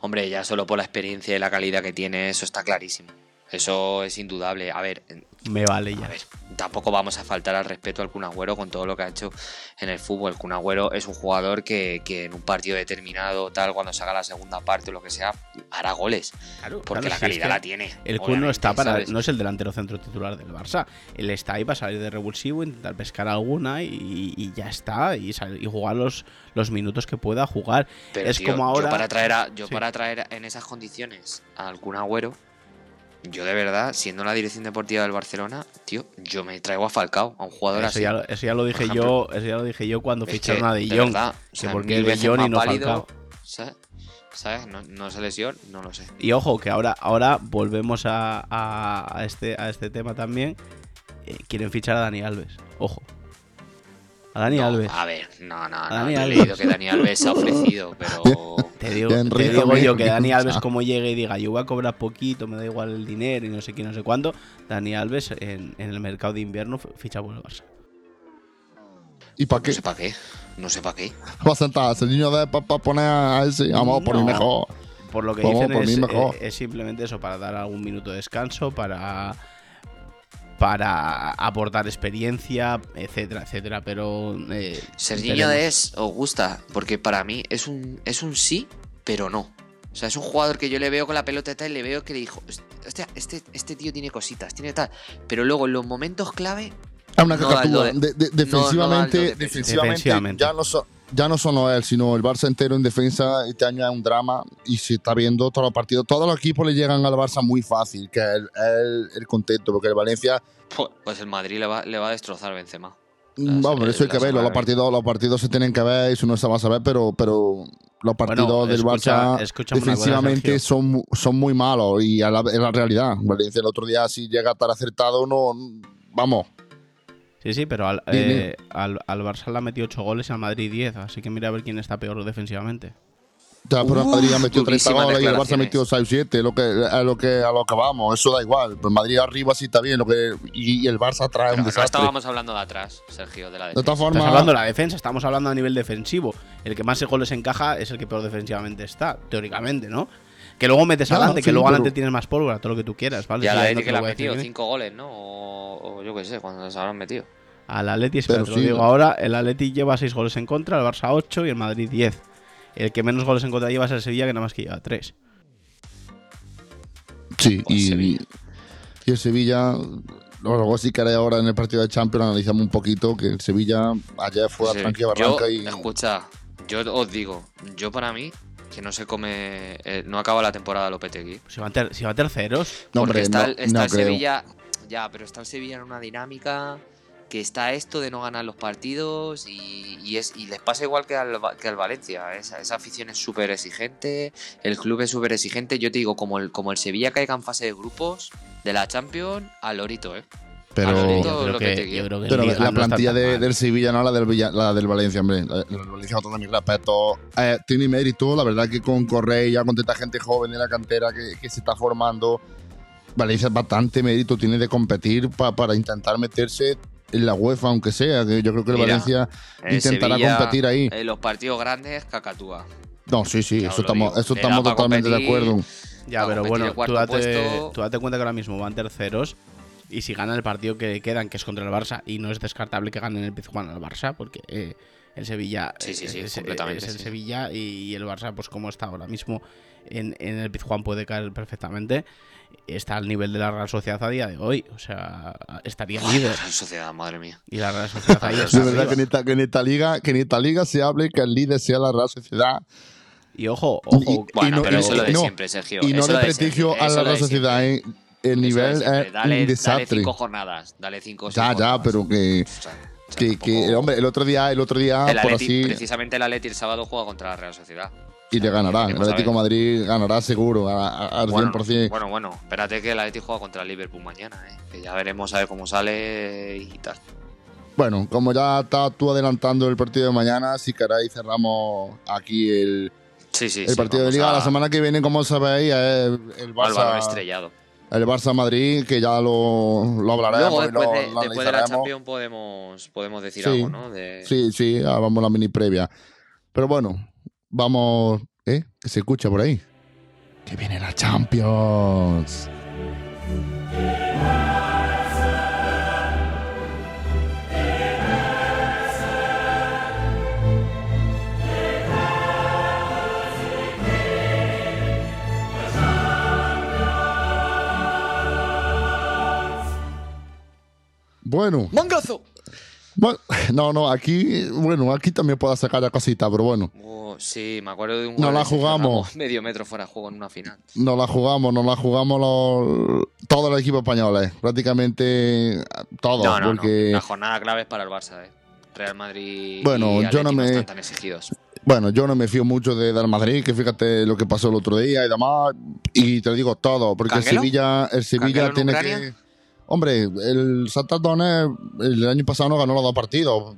Hombre, ya solo por la experiencia y la calidad que tiene, eso está clarísimo. Eso es indudable. A ver,
Me vale
a
ya.
ver, tampoco vamos a faltar al respeto al Kun Agüero con todo lo que ha hecho en el fútbol. El Kun Agüero es un jugador que, que en un partido determinado, tal, cuando se haga la segunda parte o lo que sea, hará goles. Porque la calidad la tiene.
El Kun no está para.
¿sabes?
No es el delantero centro titular del Barça. Él está ahí para salir de revulsivo, intentar pescar alguna y, y ya está. Y, jugar los, los minutos que pueda jugar.
Pero,
es
tío,
como ahora-
Yo para traer, a, yo
Sí.
para traer en esas condiciones al Kun Agüero, yo de verdad, siendo la dirección deportiva del Barcelona, tío, yo me traigo a Falcao, a un jugador
Eso
así.
ya, eso ya lo dije yo. Eso ya lo dije yo cuando ficharon a De Jong.
verdad, o sea,
porque De
veces
Jong y
más
no
válido,
Falcao.
¿sabes? ¿Sabes? No, no se lesión, no lo sé.
Y ojo, que ahora, ahora volvemos a, a- a este, a este tema también. Eh, quieren fichar a Dani Alves. Ojo. A Dani
No,
Alves.
A ver, no, no, no. He leído que Dani Alves se ha ofrecido, pero.
Te digo, te digo yo que Dani. Alves como llegue y diga yo voy a cobrar poquito, me da igual el dinero y no sé qué, no sé cuándo. Dani Alves en, en el mercado de invierno ficha por el Barça.
¿Y para
No
qué?
sé para qué. No sé para qué.
Va a sentarse el niño de para poner a ese. Vamos por mí
No.
mejor.
Por lo que
Vamos,
dicen
por mí
es,
mejor.
eh, es simplemente eso, para dar algún minuto de descanso, para para aportar experiencia, etcétera, etcétera. Pero eh,
Serginho es, os gusta, porque para mí es un, es un sí, pero no. O sea, es un jugador que yo le veo con la pelota y tal, y le veo que le dijo, hostia, este, este tío tiene cositas, tiene tal. Pero luego en los momentos clave,
Es una
No
cacatúa.
de-
De-
no- no
defensivamente, defensivamente,
Defensivamente.
Ya, no so- ya no solo él, sino el Barça entero en defensa este año es un drama y se está viendo todos los partidos. Todos los equipos le llegan al Barça muy fácil, que es el, el, el contento, porque el Valencia,
Pu- Pues el Madrid le va, le va a destrozar Benzema.
vamos, eso hay que verlo. Los partidos, los partidos se tienen que ver, eso no se va a saber, pero, pero los partidos
Bueno,
del
escucha-
Barça defensivamente son, son muy malos y a la, es la realidad. Valencia el otro día, si llega a estar acertado, no. Vamos.
Sí, sí, pero al, eh, al, al Barça le ha metido 8 goles y al Madrid 10. Así que mira a ver quién está peor defensivamente.
Ya, pero el Madrid ha metido 30
durísimas
goles y el Barça ha metido 6 7, lo que, a, lo que, a lo que vamos, eso da igual. Pero el Madrid arriba sí está bien, lo que, y, y el Barça atrás es
Pero
un
no
desastre.
estábamos hablando de atrás, Sergio, de la
de
defensa.
todas formas,
Estás hablando de la defensa, estamos hablando a nivel defensivo. El que más goles encaja es el que peor defensivamente está, teóricamente, ¿no? Que luego metes
Ya,
adelante, que luego
pero-
adelante tienes más pólvora, todo lo que tú quieras, ¿vale?
Y a
Sí,
la
no te
que le han
voy a decir
metido. 5 goles, ¿no? O, o yo qué sé, cuando se habrán metido.
Al Atleti, espera,
Pero
te lo
sí,
digo
no.
ahora, el Atleti lleva 6 goles en contra, el Barça 8 y el Madrid 10. El que menos goles en contra lleva es el Sevilla, que nada más que lleva 3.
sí, y,
Sevilla.
y el Sevilla, luego sí que haré ahora en el partido de Champions, analizamos un poquito que el Sevilla ayer fue a
Sí.
Barranca
yo,
y.
Escucha, yo os digo, yo para mí, que no se come. eh, no acaba la temporada Lopetegui.
Si van, ter- si van terceros,
No,
porque
hombre,
está,
no,
está
no
el
creo.
Sevilla. Ya, pero está el Sevilla en una dinámica que está esto de no ganar los partidos y, y es, y les pasa igual que al, Va- que al Valencia. Esa, esa afición es súper exigente, el club es súper exigente. Yo te digo, como el, como el Sevilla caiga en fase de grupos de la Champions, al lorito, ¿eh?
Pero,
Ah,
yo
todo
creo
lo
que,
que te
yo
quiero.
creo que en
Pero la
no
plantilla de- del Sevilla, no la del, Villa- la del Valencia, hombre. La, la del Valencia, con todo mi respeto. Eh, tiene mérito, la verdad que con Correa, con tanta gente joven de la cantera que, que se está formando, Valencia es bastante mérito tiene de competir pa- para intentar meterse en la UEFA, aunque sea. que Yo creo que el
Mira,
Valencia
El
intentará
Sevilla,
competir ahí.
En los partidos grandes, cacatúa.
No, sí, sí,
Ya
eso estamos,
digo.
eso estamos totalmente de
competir.
acuerdo.
Ya, pero bueno, tú date, tú date cuenta que ahora mismo van terceros y si ganan el partido que quedan, que es contra el Barça, y no es descartable que ganen el Pizjuán al Barça, porque eh, el Sevilla
Sí, sí, sí,
es,
completamente,
es el
sí.
Sevilla y el Barça, pues como está ahora mismo en, en el Pizjuán puede caer perfectamente, está al nivel de la Real Sociedad a día de hoy, o sea, estaría líder.
Real Sociedad, madre mía.
Y la Real Sociedad ahí
De
verdad que en, esta, que, en esta liga, que en esta liga se hable que el líder sea la Real Sociedad.
Y ojo, ojo,
Bueno,
no-
pero
y-
eso es lo de
no,
siempre, Sergio.
Y no
eso
de prestigio a la Real Sociedad,
siempre.
¿eh? El nivel es
dale,
un desastre.
Dale cinco jornadas. Dale cinco
Ya,
seis
ya,
jornadas.
pero que,
O sea, o sea,
que, que, hombre, el otro día, el otro día,
el
por
Atleti,
así,
precisamente el Atleti el sábado juega contra la Real Sociedad.
y le ganará. El Atlético de. Madrid ganará seguro, al
Bueno,
100%.
bueno, bueno, espérate que el Atleti juega contra el Liverpool mañana, ¿eh? que ya veremos a ver cómo sale y tal.
Bueno, como ya estás tú adelantando el partido de mañana, si queréis cerramos aquí el,
Sí, sí,
el
sí,
partido de liga.
a-
La semana que viene, como sabéis, el Barça,
estrellado.
El Barça Madrid, que ya lo, lo hablaremos
Luego,
y
después,
lo,
de,
lo
después de la. Champions podemos, podemos decir
Sí.
algo, ¿no? De...
Sí, sí, ahora vamos a la mini previa. Pero bueno, vamos. ¿Eh? Que se escucha por ahí. Que viene la Champions. Bueno,
¡Mangazo!
bueno, no, no, aquí, bueno, aquí también puedo sacar la cosita, pero bueno.
Oh, sí, me acuerdo de un
No la jugamos.
Medio metro fuera de juego en una final.
Nos la jugamos, nos la jugamos los, todo el equipo español, eh, prácticamente todos,
no, no,
porque,
no. La jornada clave es para el Barça, ¿eh? Real Madrid
Bueno,
y
yo no me-
están tan exigidos.
bueno, yo no me fío mucho de del Madrid, que fíjate lo que pasó el otro día y demás, y te digo todo, porque el. Sevilla, el Sevilla
¿Cancelo en
tiene
Ucrania?
que... Hombre, el Donetsk el año pasado no ganó los dos partidos,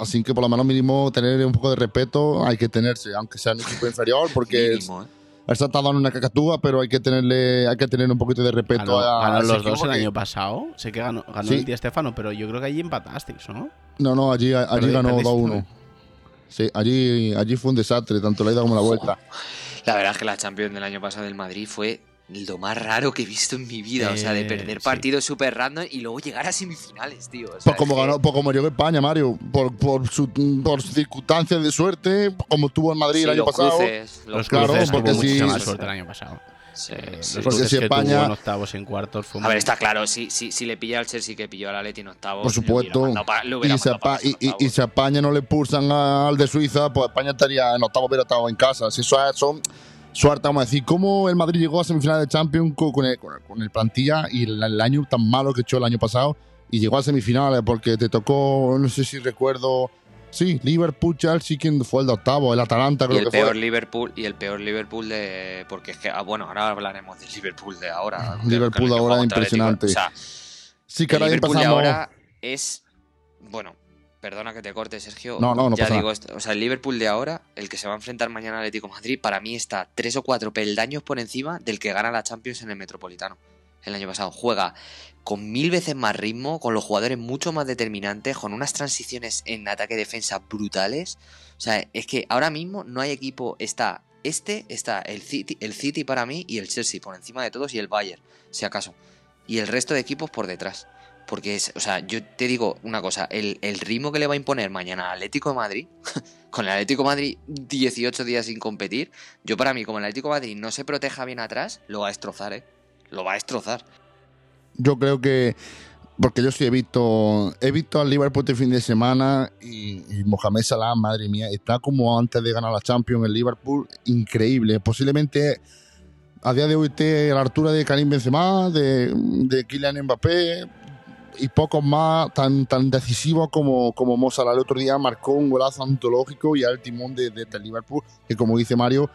así que por lo menos mínimo tener un poco de respeto hay que tenerse, aunque sea un equipo inferior, porque
Mínimo, ¿eh?
el Donetsk es una cacatúa, pero hay que tenerle, hay que tener un poquito de respeto
ganó,
a,
ganó
a
los dos el año pasado. Sé que ganó, ganó
Sí.
el Di Stefano, pero yo creo que allí empatasteis, ¿no?
No, no, allí, allí ganó
perdiste,
2-1.
¿no?
Sí, allí, allí fue un desastre, tanto la ida como la vuelta.
La verdad es que la Champions del año pasado del Madrid fue lo más raro que he visto en mi vida. o sea, de
Eh,
perder
sí.
partidos súper random y luego llegar a semifinales, tío. O sea,
Pues como,
que-
ganó, pues como llegó España, Mario, por, por, su, por circunstancias de suerte, como estuvo en Madrid
Sí,
el año
los
pasado.
cruces, los
claro,
cruces
porque
tuvo
sí-
suerte el año pasado.
Sí,
Eh,
sí.
los
Porque si
que tuvo
España-
en octavos en cuartos fue
A ver, está claro, si, si, si le pilla al Chelsea que pilló al Atleti en octavos,
Por supuesto.
pa-
Y si,
pa
y- y- y
octavos.
si a España no le pulsan al de Suiza, pues España estaría en octavo, hubiera estado en casa. Si eso es, son suerte, vamos a decir, cómo el Madrid llegó a semifinales de Champions con, el, con el- el plantilla y el, el año tan malo que echó el año pasado y llegó a semifinales porque te tocó, no sé si recuerdo, sí, Liverpool, Chelsea, quien fue el de octavo, el Atalanta
Y
creo
el
que
peor
fue.
Liverpool y el peor Liverpool de porque es que ah, bueno ahora hablaremos del Liverpool de ahora
Liverpool
el que
ahora
el Atlético.
impresionante.
o sea
Sí, que
el
ahora ya
Liverpool de
empezamos.
ahora es bueno perdona que te corte Sergio
No, no, no
ya
pasa
digo esto o sea el Liverpool de ahora el que se va a enfrentar mañana al Atlético de Madrid para mí está tres o cuatro peldaños por encima del que gana la Champions en el Metropolitano el año pasado juega con mil veces más ritmo, con los jugadores mucho más determinantes, con unas transiciones en ataque-defensa brutales. O sea, es que ahora mismo no hay equipo. Está este, está el City, el City para mí y el Chelsea por encima de todos y el Bayern, si acaso. Y el resto de equipos por detrás. Porque es, o sea, yo te digo una cosa, el, el ritmo que le va a imponer mañana al Atlético de Madrid, con el Atlético de Madrid 18 días sin competir, yo para mí, como el Atlético de Madrid no se proteja bien atrás, lo va a destrozar, ¿eh? Lo va a destrozar.
Yo creo que. Porque yo sí he visto. He visto al Liverpool este fin de semana y, y Mohamed Salah, madre mía, está como antes de ganar la Champions el Liverpool. Increíble. Posiblemente a día de hoy esté a la altura de Karim Benzema, de, de Kylian Mbappé y pocos más tan, tan decisivos como, como Mo Salah. El otro día marcó un golazo antológico y al timón de, de, Liverpool, que como dice Mario,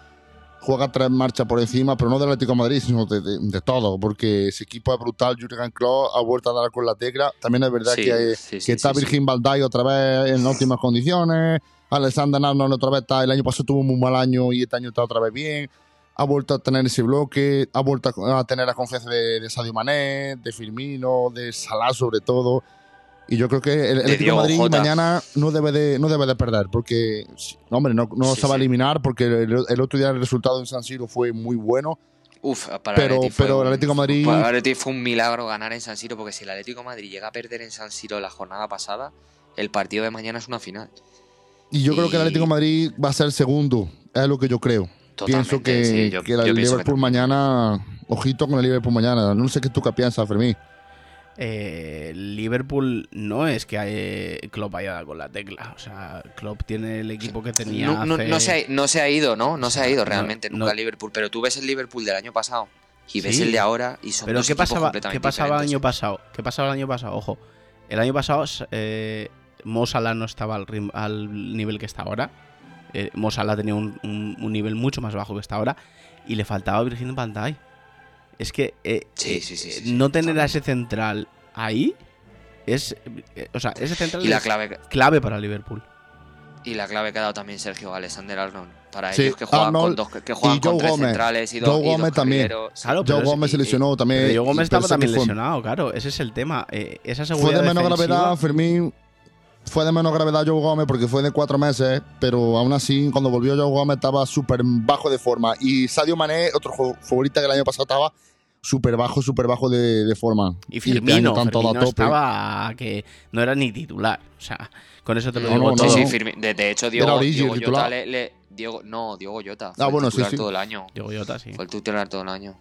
juega tres marchas por encima, pero no del Atlético de Madrid, sino de, de- de todo, porque ese equipo es brutal. Jurgen Klopp ha vuelto a dar con la tecla. También es verdad
Sí,
que,
sí,
que
sí,
está. Virgin Dijk otra vez en óptimas condiciones. Alexander Arnold otra vez está. El año pasado tuvo un muy mal año y este año está otra vez bien. Ha vuelto a tener ese bloque, ha vuelto a tener la confianza de, de Sadio Mané, de Firmino, de Salah sobre todo. Y yo creo que el, Atlético de Madrid
Jota.
mañana no debe de, no debe de perder, porque, hombre, no, no
Sí,
se va a eliminar, porque el, el otro día el resultado en San Siro fue muy bueno.
Uf, para
Pero-
el Atleti
Atlético Madrid-
Para el Atleti fue un milagro ganar en San Siro, porque si el Atlético Madrid llega a perder en San Siro la jornada pasada, el partido de mañana es una final.
Y yo creo que el Atlético Madrid va a ser segundo, es lo que yo creo. Pienso que,
sí, yo-
que el
que
Liverpool mañana, ojito con el Liverpool mañana. No sé qué tú qué piensas, Fermín.
Eh, Liverpool no es que eh, Klopp haya dado con la tecla. O sea, Klopp tiene el equipo que tenía
No, no-
hace-
no se ha, no se ha ido, ¿no? No se ha ido realmente
no-
nunca Liverpool. Pero tú ves el Liverpool del año pasado y ves
Sí.
el de ahora y son
Pero
dos
¿qué pasaba,
completamente
¿qué pasaba el año pasado? ¿Qué pasaba el año pasado? Ojo, el año pasado eh, Mo Salah no estaba al, rim- al nivel que está ahora. Eh, Mo Salah tenía un, un- un nivel mucho más bajo que está ahora y le faltaba Virgin van Dijk. Es que eh,
Sí,
eh,
sí, sí,
eh,
sí, sí,
no tener a ese central ahí es, eh, o sea, ese central
Y la
es
clave,
clave para Liverpool.
y la clave que ha dado también Sergio Alexander Arnold. Para
Sí,
ellos que juegan,
Arnold
con, dos, que juegan
y
con tres
Gómez.
centrales y dos,
Joe
y dos
Gómez también.
Claro, pero
Joe Gómez se
y- y-
lesionó también.
Joe Gómez
y
estaba también
fue-
lesionado, claro. Ese es el tema. eh, esa
Fue
seguridad
de menos
defensiva-
gravedad, Fermín. Fue de menos gravedad Joe Gómez porque fue de cuatro meses, pero aún así, cuando volvió Joe Gómez estaba súper bajo de forma. Y Sadio Mané, otro futbolista que el año pasado estaba súper bajo, súper bajo de, de forma.
Y
este
Firmino,
a
Firmino
tope.
estaba que no era ni titular. O sea, con eso te lo
No,
digo
no,
todo.
Sí,
no.
sí, Firmi- de, de hecho, Diego, Diego Jota le, le- Diego, no, Diego Jota. Fue
Ah, bueno,
el
sí,
titular
sí.
todo el año.
Diego Jota, sí.
Fue el titular todo el año.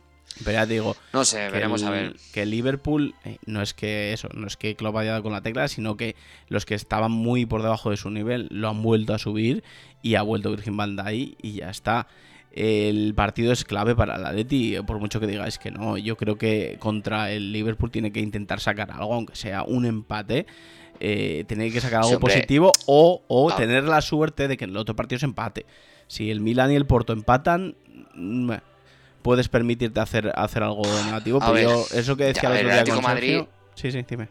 Pero ya te digo,
No sé, veremos
el,
a ver.
que Liverpool eh, no es que eso, no es que Klopp haya dado con la tecla, sino que los que estaban muy por debajo de su nivel lo han vuelto a subir y ha vuelto Virgin van Dijk y ya está. El partido es clave para el Atleti, por mucho que digáis que no. Yo creo que contra el Liverpool tiene que intentar sacar algo, aunque sea un empate. Eh, tiene que sacar algo positivo o, o
Ah.
tener la suerte de que en el otro partido se empate. Si el Milan y el Porto empatan, mm, puedes permitirte hacer, hacer algo negativo.
A
pero
ver,
yo, eso que decía el otro
el
día
Atlético
con
Madrid-
Sergio- Sí, sí, dime.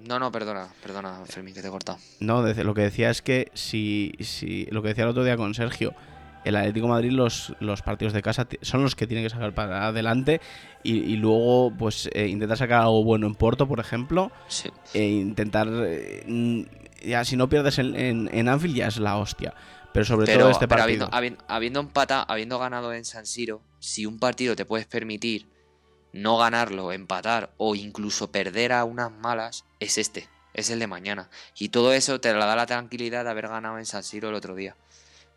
No, no, perdona, perdona, Fermín, que te he cortado.
No, lo que decía es que si, si lo que decía el otro día con Sergio, el Atlético de Madrid los, los partidos de casa son los que tiene que sacar para adelante y, y luego pues eh, intentar sacar algo bueno en Porto, por ejemplo,
Sí.
e intentar eh, ya si no pierdes en, en, en Anfield ya es la hostia, pero sobre
Pero,
todo este partido.
habiendo, habiendo, habiendo empata, habiendo ganado en San Siro, si un partido te puedes permitir no ganarlo, empatar o incluso perder a unas malas, es este, es el de mañana. Y todo eso te la da la tranquilidad de haber ganado en San Siro el otro día.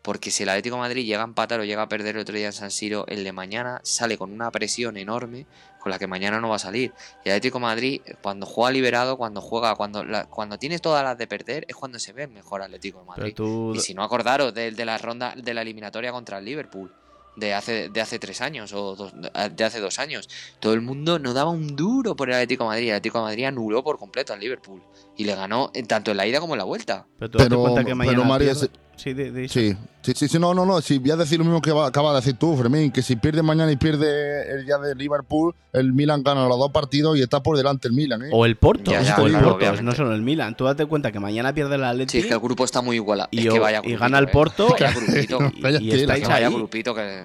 Porque si el Atlético de Madrid llega a empatar o llega a perder el otro día en San Siro, el de mañana sale con una presión enorme con la que mañana no va a salir. Y el Atlético de Madrid, cuando juega liberado, cuando juega, cuando, la- cuando tiene todas las de perder, es cuando se ve el mejor Atlético de Madrid.
tú.
Y si no acordaros de, de la ronda de la eliminatoria contra el Liverpool de hace, de hace tres años o dos- de hace dos años, todo el mundo no daba un duro por el Atlético de Madrid. El Atlético de Madrid anuló por completo al Liverpool y le ganó en- tanto en la ida como en la vuelta.
Pero tú date
Pero-
cuenta que
pero
mañana.
Mario,
pierde- Sí, de, de-
Sí, sí, sí, sí, no, no, no. Si voy a decir lo mismo que va- acaba de decir tú, Fermín, que si pierde mañana y pierde el día de Liverpool, el Milan gana los dos partidos y está por delante el Milan, ¿eh?
O el Porto.
Ya,
ya,
o el
claro,
Porto,
obviamente.
no solo el Milan. Tú date cuenta que mañana pierde el
Sí,
Atlético
es que el grupo está muy igualado.
y,
es que
gana el
eh.
Porto.
Vaya grupito,
y, y estáis
que vaya
ahí.
grupito que,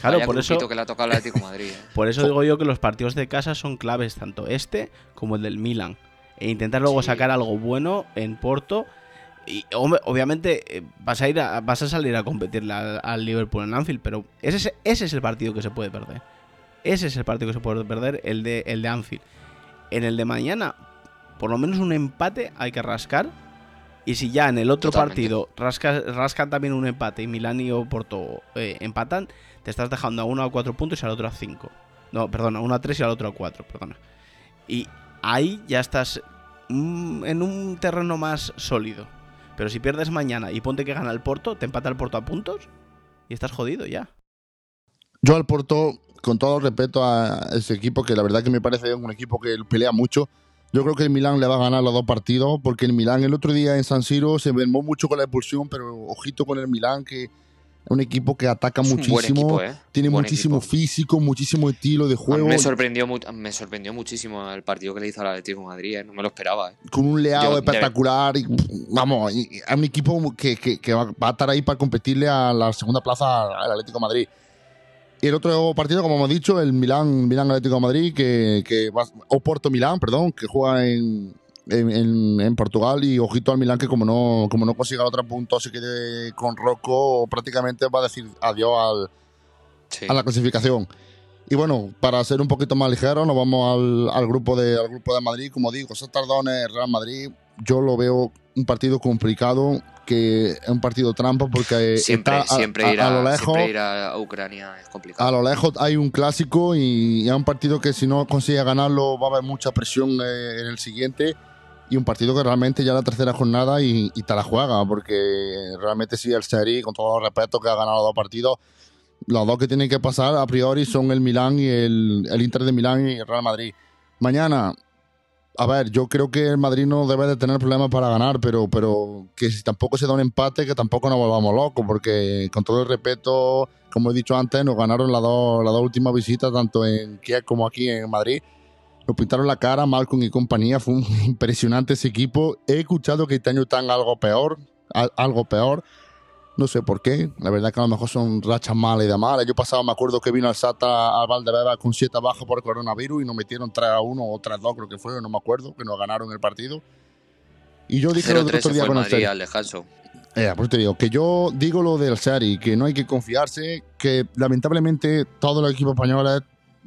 Claro, por eso,
que le ha tocado al Atlético Madrid. eh.
por eso digo yo que los partidos de casa son claves, tanto este como el del Milan. E intentar luego
Sí.
sacar algo bueno en Porto. Y obviamente eh, vas a ir a- vas a salir a competirle al, Liverpool en Anfield, pero ese, es- ese es el partido que se puede perder. Ese es el partido que se puede perder, el de, el de Anfield. En el de mañana, por lo menos un empate hay que rascar. Y si ya en el otro
Totalmente.
partido rasca- rascan también un empate y Milán y Oporto eh, empatan, te estás dejando a uno a cuatro puntos y al otro a cinco. No, perdona, a uno a tres y al otro a cuatro, perdona. Y ahí ya estás mm, en un terreno más sólido. Pero si pierdes mañana y ponte que gana el Porto, te empata el Porto a puntos y estás jodido ya.
Yo al Porto, con todo respeto a ese equipo, que la verdad que me parece un equipo que pelea mucho, yo creo que el Milán le va a ganar los dos partidos, porque el Milán el otro día en San Siro se mermó mucho con la expulsión, pero ojito con el Milán, que un equipo que ataca
Es
muchísimo,
equipo, ¿eh?
tiene
Buen
muchísimo
equipo.
físico, muchísimo estilo de juego,
me sorprendió, me sorprendió muchísimo el partido que le hizo al Atlético de Madrid, ¿eh? no me lo esperaba. ¿eh?
con un leado
Yo- de-
espectacular. Y, vamos, es un equipo que, que- que va, a estar ahí para competirle a la segunda plaza al Atlético de Madrid. Y el otro partido, como hemos dicho, el Milán, Milán Atlético de Madrid, que, que va, o Porto Milán, perdón, que juega en, en, en- en Portugal y ojito al Milán que como no, como no consiga otro punto, se quede con Rocco, prácticamente va a decir adiós al,
Sí.
a la clasificación. Y bueno, para ser un poquito más ligero, nos vamos al, al grupo de, al grupo de Madrid. Como digo, Tardones, Real Madrid, yo lo veo un partido complicado, que es un partido trampa porque
Siempre,
está a,
siempre,
a-
ir
a
a,
lo lejos.
ir a Ucrania es complicado.
A lo lejos hay un clásico y es un partido que si no consigue ganarlo va a haber mucha presión eh, en el siguiente. Y un partido que realmente ya la tercera jornada y, y te la juega, porque realmente sí, el Seri, con todo el respeto que ha ganado dos partidos, los dos que tienen que pasar a priori son el Milán y el, el Inter de Milán y el Real Madrid. Mañana, a ver, yo creo que el Madrid no debe de tener problemas para ganar, pero, pero que si tampoco se da un empate, que tampoco nos volvamos locos, porque con todo el respeto, como he dicho antes, nos ganaron las dos, las dos últimas visitas, tanto en Kiev como aquí en Madrid. Nos pintaron la cara, Malcolm y compañía, fue un impresionante ese equipo. He escuchado que este año están algo peor, al- algo peor. No sé por qué. La verdad que a lo mejor son rachas malas y demás. El año pasado me acuerdo que vino al Sata al Valdebeba con 7 bajas por coronavirus y nos metieron 3 a 1 o 3 a 2, creo que fue, no me acuerdo, que nos ganaron el partido. Y yo dije lo del
0-3
otro día
el
con el. Eh, por eso te digo, que yo digo lo del Seri, que no hay que confiarse, que lamentablemente todos los equipos españoles,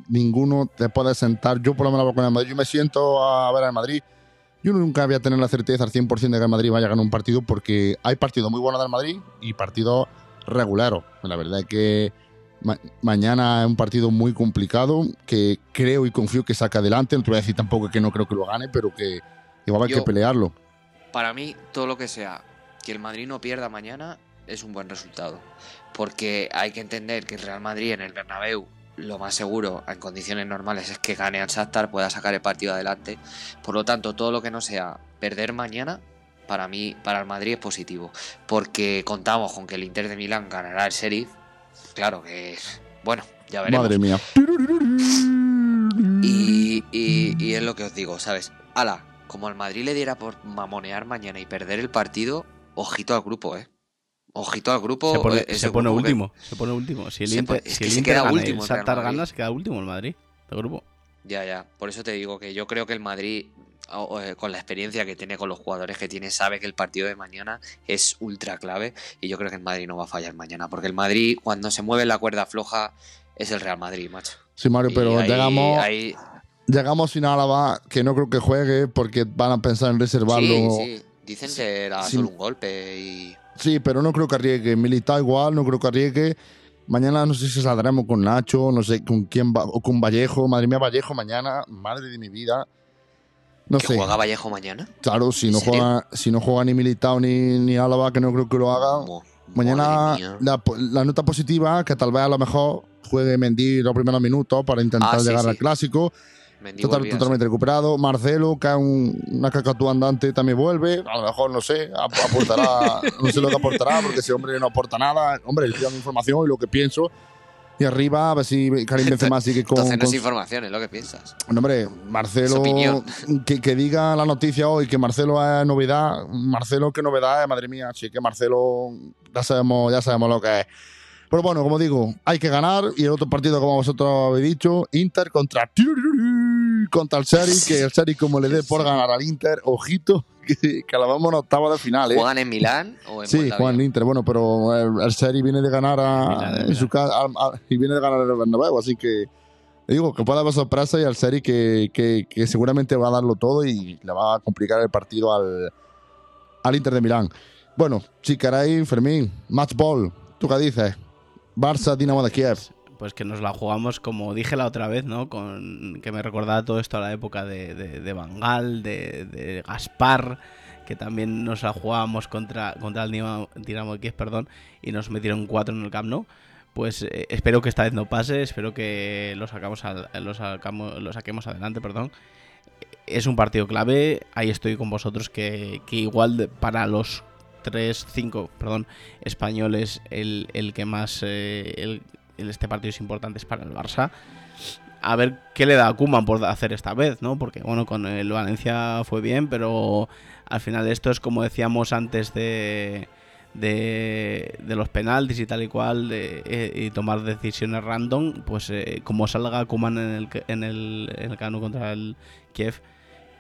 ninguno te puede sentar. Yo por lo menos con el Madrid, yo me siento a ver al Madrid. Yo nunca voy a tener la certeza al 100% de que el Madrid vaya a ganar un partido porque hay partidos muy buenos del Madrid y partidos regulares. La verdad es que ma- mañana es un partido muy complicado que creo y confío que saca adelante. No te voy a decir tampoco que no creo que lo gane, pero que, va a haber que pelearlo.
Para mí, todo lo que sea que el Madrid no pierda mañana es un buen resultado. Porque hay que entender que el Real Madrid en el Bernabéu lo más seguro en condiciones normales es que gane al Shakhtar, pueda sacar el partido adelante. Por lo tanto, todo lo que no sea perder mañana, para mí, para el Madrid es positivo. Porque contamos con que el Inter de Milán ganará el Sheriff. Claro que, bueno, ya veremos.
Madre mía.
Y, y- y es lo que os digo, ¿sabes? Ala, como al Madrid le diera por mamonear mañana y perder el partido, ojito al grupo, ¿eh? Ojito al grupo.
Se pone,
eh, ese
se pone
grupo que-
último. Se pone último. Si el
Se
Inter,
es
si
que
el
se
Inter
queda
gana
último
el Shakhtar gana, se queda último el Madrid. El grupo.
Ya, ya. Por eso te digo que yo creo que el Madrid, eh, con la experiencia que tiene, con los jugadores que tiene, sabe que el partido de mañana es ultra clave. Y yo creo que el Madrid no va a fallar mañana. Porque el Madrid, cuando se mueve la cuerda floja, es el Real Madrid, macho.
Sí, Mario, pero
ahí-
llegamos,
ahí-
llegamos sin Álava, que no creo que juegue porque van a pensar en reservarlo.
Sí, sí. Dicen que era solo un golpe y.
Sí, pero no creo que arriesgue. Militao igual, no creo que arriesgue. Mañana no sé si saldremos con Nacho, no sé con quién va, o con Vallejo. Madre mía, Vallejo mañana, madre de mi vida. No
¿Que
sé.
juega Vallejo mañana?
Claro, si
¿En
no,
serio?
juega, si no juega ni Militao ni, ni Álava, que no creo que lo haga.
Mo-
Mañana la, la nota positiva, que tal vez a lo mejor juegue Mendy los primeros minutos para intentar
Ah, sí,
llegar
sí.
al clásico. Total- totalmente recuperado. Marcelo, que es un- una cacatúa andante, también vuelve. A lo mejor, no sé, ap- aportará, no sé lo que aportará, porque ese hombre no aporta nada. Hombre, le estoy dando información y lo que pienso. Y arriba, a ver si Karim Benzema sigue con...
Entonces no es
con-
información, es lo que piensas.
Hombre, Marcelo, que, que diga la noticia hoy que Marcelo es novedad. Marcelo, qué novedad madre mía. Sí, que Marcelo, ya sabemos, ya sabemos lo que es. Pero bueno, como digo, hay que ganar. Y el otro partido, como vosotros habéis dicho, Inter contra contra el Seri, que el Seri, como le dé por ganar al Inter, ojito, que, que la vamos en octava de final. ¿eh?
¿Juegan en Milán o en
Sí,
Moldavia?
juegan en Inter, bueno, pero el, el Seri viene de ganar a,
Milán,
en su casa a- a- y viene de ganar el Bernabéu, así que digo que puede haber sorpresa y al Seri que, que, que seguramente va a darlo todo y le va a complicar el partido al, al Inter de Milán. Bueno, queréis, Fermín, match ball, ¿tú qué dices? Barça, Dinamo de Kiev.
Pues que nos la jugamos, como dije la otra vez, ¿no? Con, que me recordaba todo esto a la época de, de, de Bangal, de, de Gaspar, que también nos la jugábamos contra, contra el Dinamo, Dinamo Kiev, perdón, y nos metieron cuatro en el Camp Nou. Pues eh, espero que esta vez no pase, espero que lo, sacamos al- lo, sacamos, lo saquemos adelante, perdón. Es un partido clave, ahí estoy con vosotros, que, que igual para los 3, 5, perdón, españoles, el, el que más, eh, este partido es importante es para el Barça. A ver qué le da a Koeman por hacer esta vez, ¿no? Porque, bueno, con el Valencia fue bien, pero al final esto es como decíamos antes de, de, de los penaltis y tal y cual, de- eh, y tomar decisiones random, pues eh, como salga Koeman en el, en el, en el Camp Nou contra el Kiev,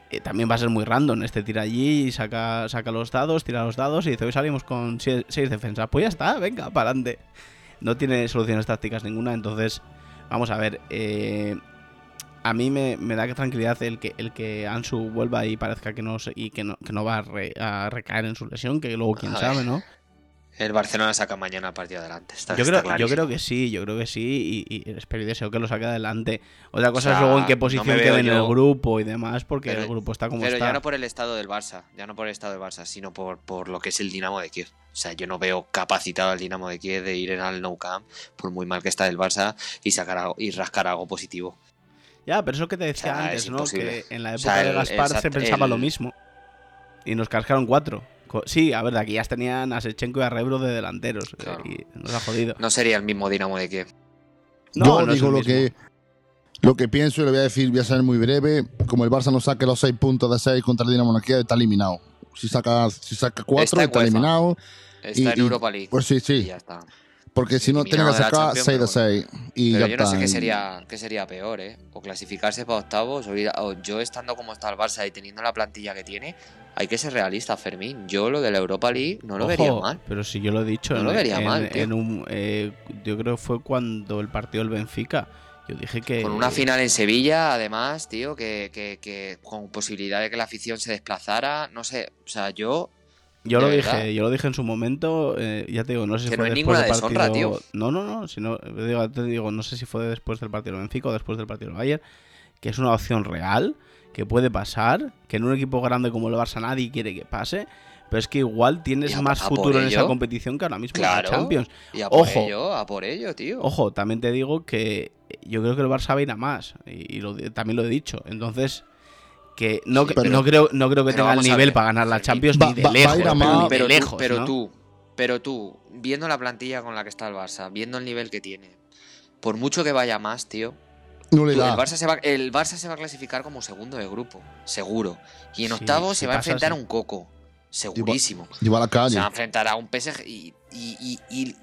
eh, también va a ser muy random. Este tira allí y saca, saca los dados, tira los dados y dice, hoy salimos con 6 defensas. Pues ya está, venga, para adelante. No tiene soluciones tácticas ninguna, entonces vamos a ver. eh, a mí me, me da que tranquilidad el que el que Ansu vuelva y parezca que no se- y que no, que no va a, re- a recaer en su lesión, que luego quién sabe. ¿no?
El Barcelona saca mañana el partido adelante. Está,
Yo creo, yo creo que sí, yo creo que sí, y, y espero y deseo que lo saque adelante. Otra cosa
O
es luego en qué
no
posición
me veo
quede en el grupo y demás, porque
Pero-
el grupo está como
Pero
está.
ya no por el estado del Barça, ya no por el estado del Barça, sino por, por lo que es el Dinamo de Kiev. O sea, yo no veo capacitado al Dinamo de Kiev de ir en al No Camp, por muy mal que está el Barça, y sacar algo- y rascar algo positivo.
Ya, pero eso que te decía
O sea,
antes,
es
¿no? Que en la
O
época de Gaspar
el-
se pensaba lo mismo. Y nos cascaron cuatro. Sí, a ver, de aquí ya tenían a Sechenko y a Rebro de delanteros. eh,
Claro.
Y nos ha jodido.
No sería el mismo Dinamo de Kiev.
No,
Yo
no
digo lo
mismo.
que, lo que pienso y le voy a decir, voy a ser muy breve. Como el Barça no saque los 6 puntos de 6 contra el Dinamo de Kiev, está eliminado. Si saca, si saca 4,
Está
eliminado.
Está
Y-
en
y-
Europa League.
Pues sí,
y
sí.
ya está.
Porque si no, tiene que sacar
Champions,
6 de
pero
6. Y
Pero
ya
yo no sé qué sería, qué sería peor, ¿eh? O clasificarse para octavos, o, ir a- o yo estando como está el Barça y teniendo la plantilla que tiene, hay que ser realista, Fermín. Yo lo de la Europa League no lo
Ojo,
vería mal.
Pero si yo lo he dicho,
No
en,
lo vería
en-
mal,
en un, eh, yo creo que fue cuando el partido del Benfica. Yo dije que.
Con una final en Sevilla, además, tío, que, que- que con posibilidad de que la afición se desplazara, no sé, o sea, yo
Yo
de
lo
verdad.
dije, yo lo dije en su momento, eh, ya te digo, no sé si
Que
fue
no es
después del
deshonra,
partido.
tío.
No, no, no, sino, digo, te digo, no sé si fue después del partido del Benfica o después del partido del Bayern, que es una opción real, que puede pasar, que en un equipo grande como el Barça nadie quiere que pase, pero es que igual tienes
a-
más
a
futuro en esa competición que ahora mismo en la Champions.
y a por
Ojo.
ello, a por ello, tío.
Ojo, también te digo que yo creo que el Barça va a ir a más, y, y lo- también lo he dicho, entonces que no,
Sí,
pero-
no creo no creo que tenga el nivel para ganar la. Champions
Va-
ni de
va- va a
lejos,
a
pero lejos,
tú, pero
¿no?
tú, pero tú, viendo la plantilla con la que está el Barça, viendo el nivel que tiene, por mucho que vaya más, tío,
no le
tú- el. Barça se va, el Barça se va a clasificar como segundo de grupo, seguro. Y en
Sí, si
se va a enfrentar a un coco, segurísimo.
Lleva a la
Se
calle.
va a enfrentar a un PSG y, y- y- y-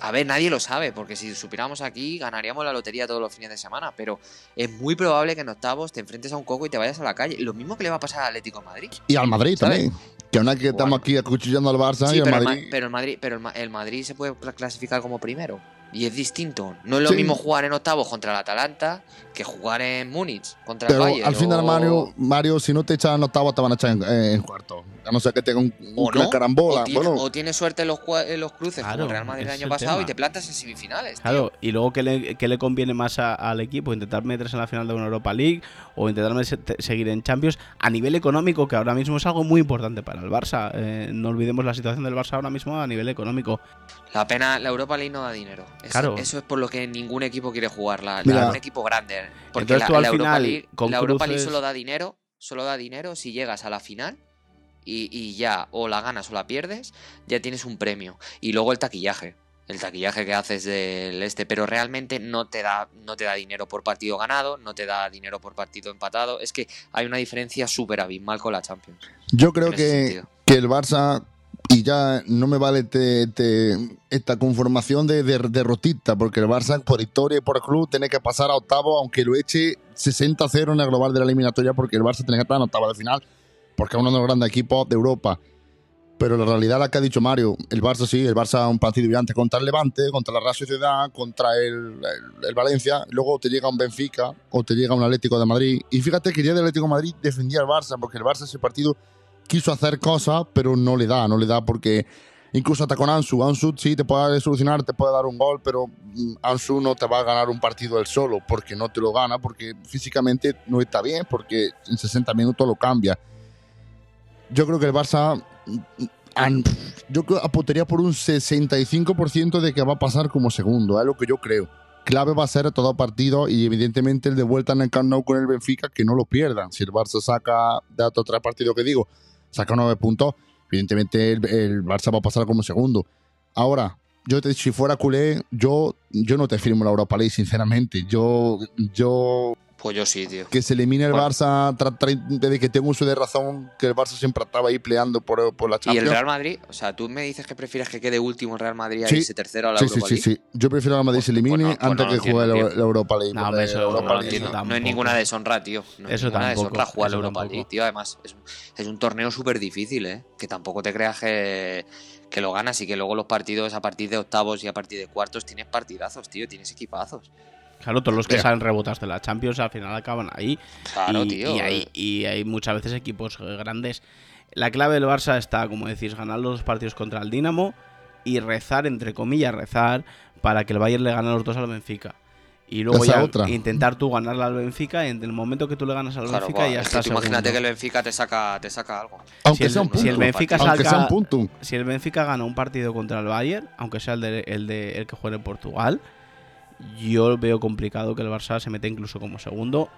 a ver, nadie lo sabe, porque si supiéramos aquí ganaríamos la lotería todos los fines de semana, pero es muy probable que en octavos te enfrentes a un coco y te vayas a la calle. Lo mismo que le va a pasar al Atlético de Madrid.
Y al Madrid
¿sabes?
también. Que una que estamos aquí acuchillando al Barça
Sí,
y al
pero, el
Madrid.
Ma- pero el Madrid, pero el, Ma- el Madrid se puede cla- clasificar como primero. Y es distinto. No es lo
Sí.
mismo jugar en octavos contra el Atalanta que jugar en Múnich contra
Pero
el Bayern.
al final,
o-
Mario, Mario, si no te echan en octavo, te van a echar en, en cuarto. A no ser que tenga un,
o
una
no,
carambola.
o, tiene-
bueno,
o tienes suerte en los, en los cruces
Claro,
como el Real Madrid el año
el
pasado
tema.
y te plantas en semifinales. tío.
Claro, y luego ¿qué le, qué le conviene más a- al equipo? ¿Intentar meterse en la final de una Europa League o intentar seguir en Champions a nivel económico, que ahora mismo es algo muy importante para el Barça? Eh, no olvidemos la situación del Barça ahora mismo a nivel económico.
La pena, la Europa League no da dinero. Eso,
Claro.
eso es por lo que ningún equipo quiere jugarla.
Mira.
un equipo grande. Porque
Entonces
la, la Europa
final,
League,
con
la Europa League solo da dinero, solo da dinero si llegas a la final y, y ya o la ganas o la pierdes, ya tienes un premio. Y luego el taquillaje. El taquillaje que haces del este, pero realmente no te da, no te da dinero por partido ganado, no te da dinero por partido empatado. Es que hay una diferencia súper abismal con la Champions.
yo creo que, que el Barça, y ya no me vale te- esta conformación de, de derrotista, porque el Barça, por historia y por club, tiene que pasar a octavo, aunque lo eche 60-0 en el global de la eliminatoria, porque el Barça tiene que estar en octavo de final, porque es uno de los grandes equipos de Europa. Pero la realidad, la que ha dicho Mario, el Barça sí, el Barça un partido brillante contra el Levante, contra la Real Sociedad, contra el, el- el Valencia, luego te llega un Benfica o te llega un Atlético de Madrid. Y fíjate que el día del Atlético de Madrid defendía al Barça, porque el Barça ese partido quiso hacer cosas, pero no le da, no le da porque incluso hasta con Ansu, Ansu sí te puede solucionar, te puede dar un gol, pero mm, Ansu no te va a ganar un partido él solo, porque no te lo gana, porque físicamente no está bien, porque en 60 minutos lo cambia. Yo creo que el Barça, mm, yo apostaría por un 65% de que va a pasar como segundo, es lo que yo creo. Clave va a ser todo partido y evidentemente el de vuelta en el Camp Nou con el Benfica que no lo pierdan. Si el Barça saca de otro tres partidos que digo, saca nueve puntos, evidentemente el, Barça va a pasar como segundo. Ahora, yo te- si fuera culé, yo, yo no te firmo la Europa League, sinceramente. Yo, yo
Pues yo sí, tío.
que se elimine el
Bueno.
Barça desde que tengo uso de razón, que el Barça siempre estaba ahí peleando por, por la
Y
Champions.
el Real Madrid, o sea, tú me dices que prefieres que quede último el Real Madrid
Sí.
y se tercero a la
Sí, sí,
Europa
sí,
League.
sí. Yo prefiero que el Madrid se
Pues- pues
elimine
pues
antes
no
que juegue la, Europa League.
No,
porque
hombre, eso-
la
No,
Europa
no lo
League
entiendo.
no.
No es ninguna deshonra, tío. No es
Eso
ninguna
tampoco,
deshonra jugar la Europa
tampoco.
League, tío. Además, es un, es un torneo súper difícil, ¿eh? Que tampoco te creas que, que lo ganas y que luego los partidos a partir de octavos y a partir de cuartos tienes partidazos, tío. Tienes equipazos.
Claro, todos los que
Mira.
salen rebotados de la Champions al final acaban ahí.
Claro,
y,
tío.
y hay, y hay muchas veces equipos eh, grandes. La clave del Barça está, como decís, ganar los dos partidos contra el Dinamo y rezar, entre comillas, rezar para que el Bayern le gane los dos al Benfica. Y luego
Esa
ya
otra.
intentar tú ganarle al Benfica y en el momento que tú le ganas al
Claro,
Benfica
buah,
ya
es
está
que imagínate que el Benfica te saca, te saca algo.
Aunque
Si el-
sea un
si
punto.
el Benfica
aunque sea
salga-
un punto.
Si el Benfica gana un partido contra el Bayern, aunque sea el, de, el, de, el que juegue en Portugal, yo veo complicado que el Barça se meta incluso como segundo,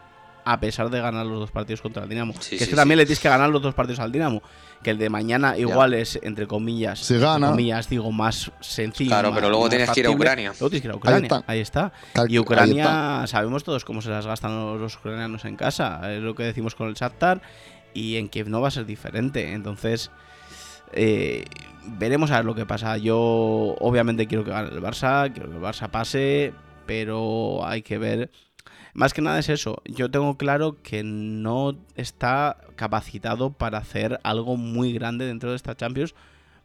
a pesar de ganar los dos partidos contra el Dinamo.
Sí,
que es
sí,
que también
sí.
le tienes que ganar los dos partidos al Dinamo. Que el de mañana igual es, entre comillas,
Se
entre
gana.
comillas, digo, más sencillo.
Claro,
más-
pero luego tienes que ir a. Ucrania.
Luego tienes que ir a Ucrania.
está.
Ahí está.
Cal-
Y
ahí está.
Ucrania, sabemos todos cómo se las gastan los, los ucranianos en casa. Es lo que decimos con el Shakhtar. Y en Kiev no va a ser diferente. Entonces, eh, veremos a ver lo que pasa. Yo, obviamente, quiero que gane el Barça. Quiero que el Barça pase. Pero hay que ver. Más que nada es eso. Yo tengo claro que no está capacitado para hacer algo muy grande dentro de esta Champions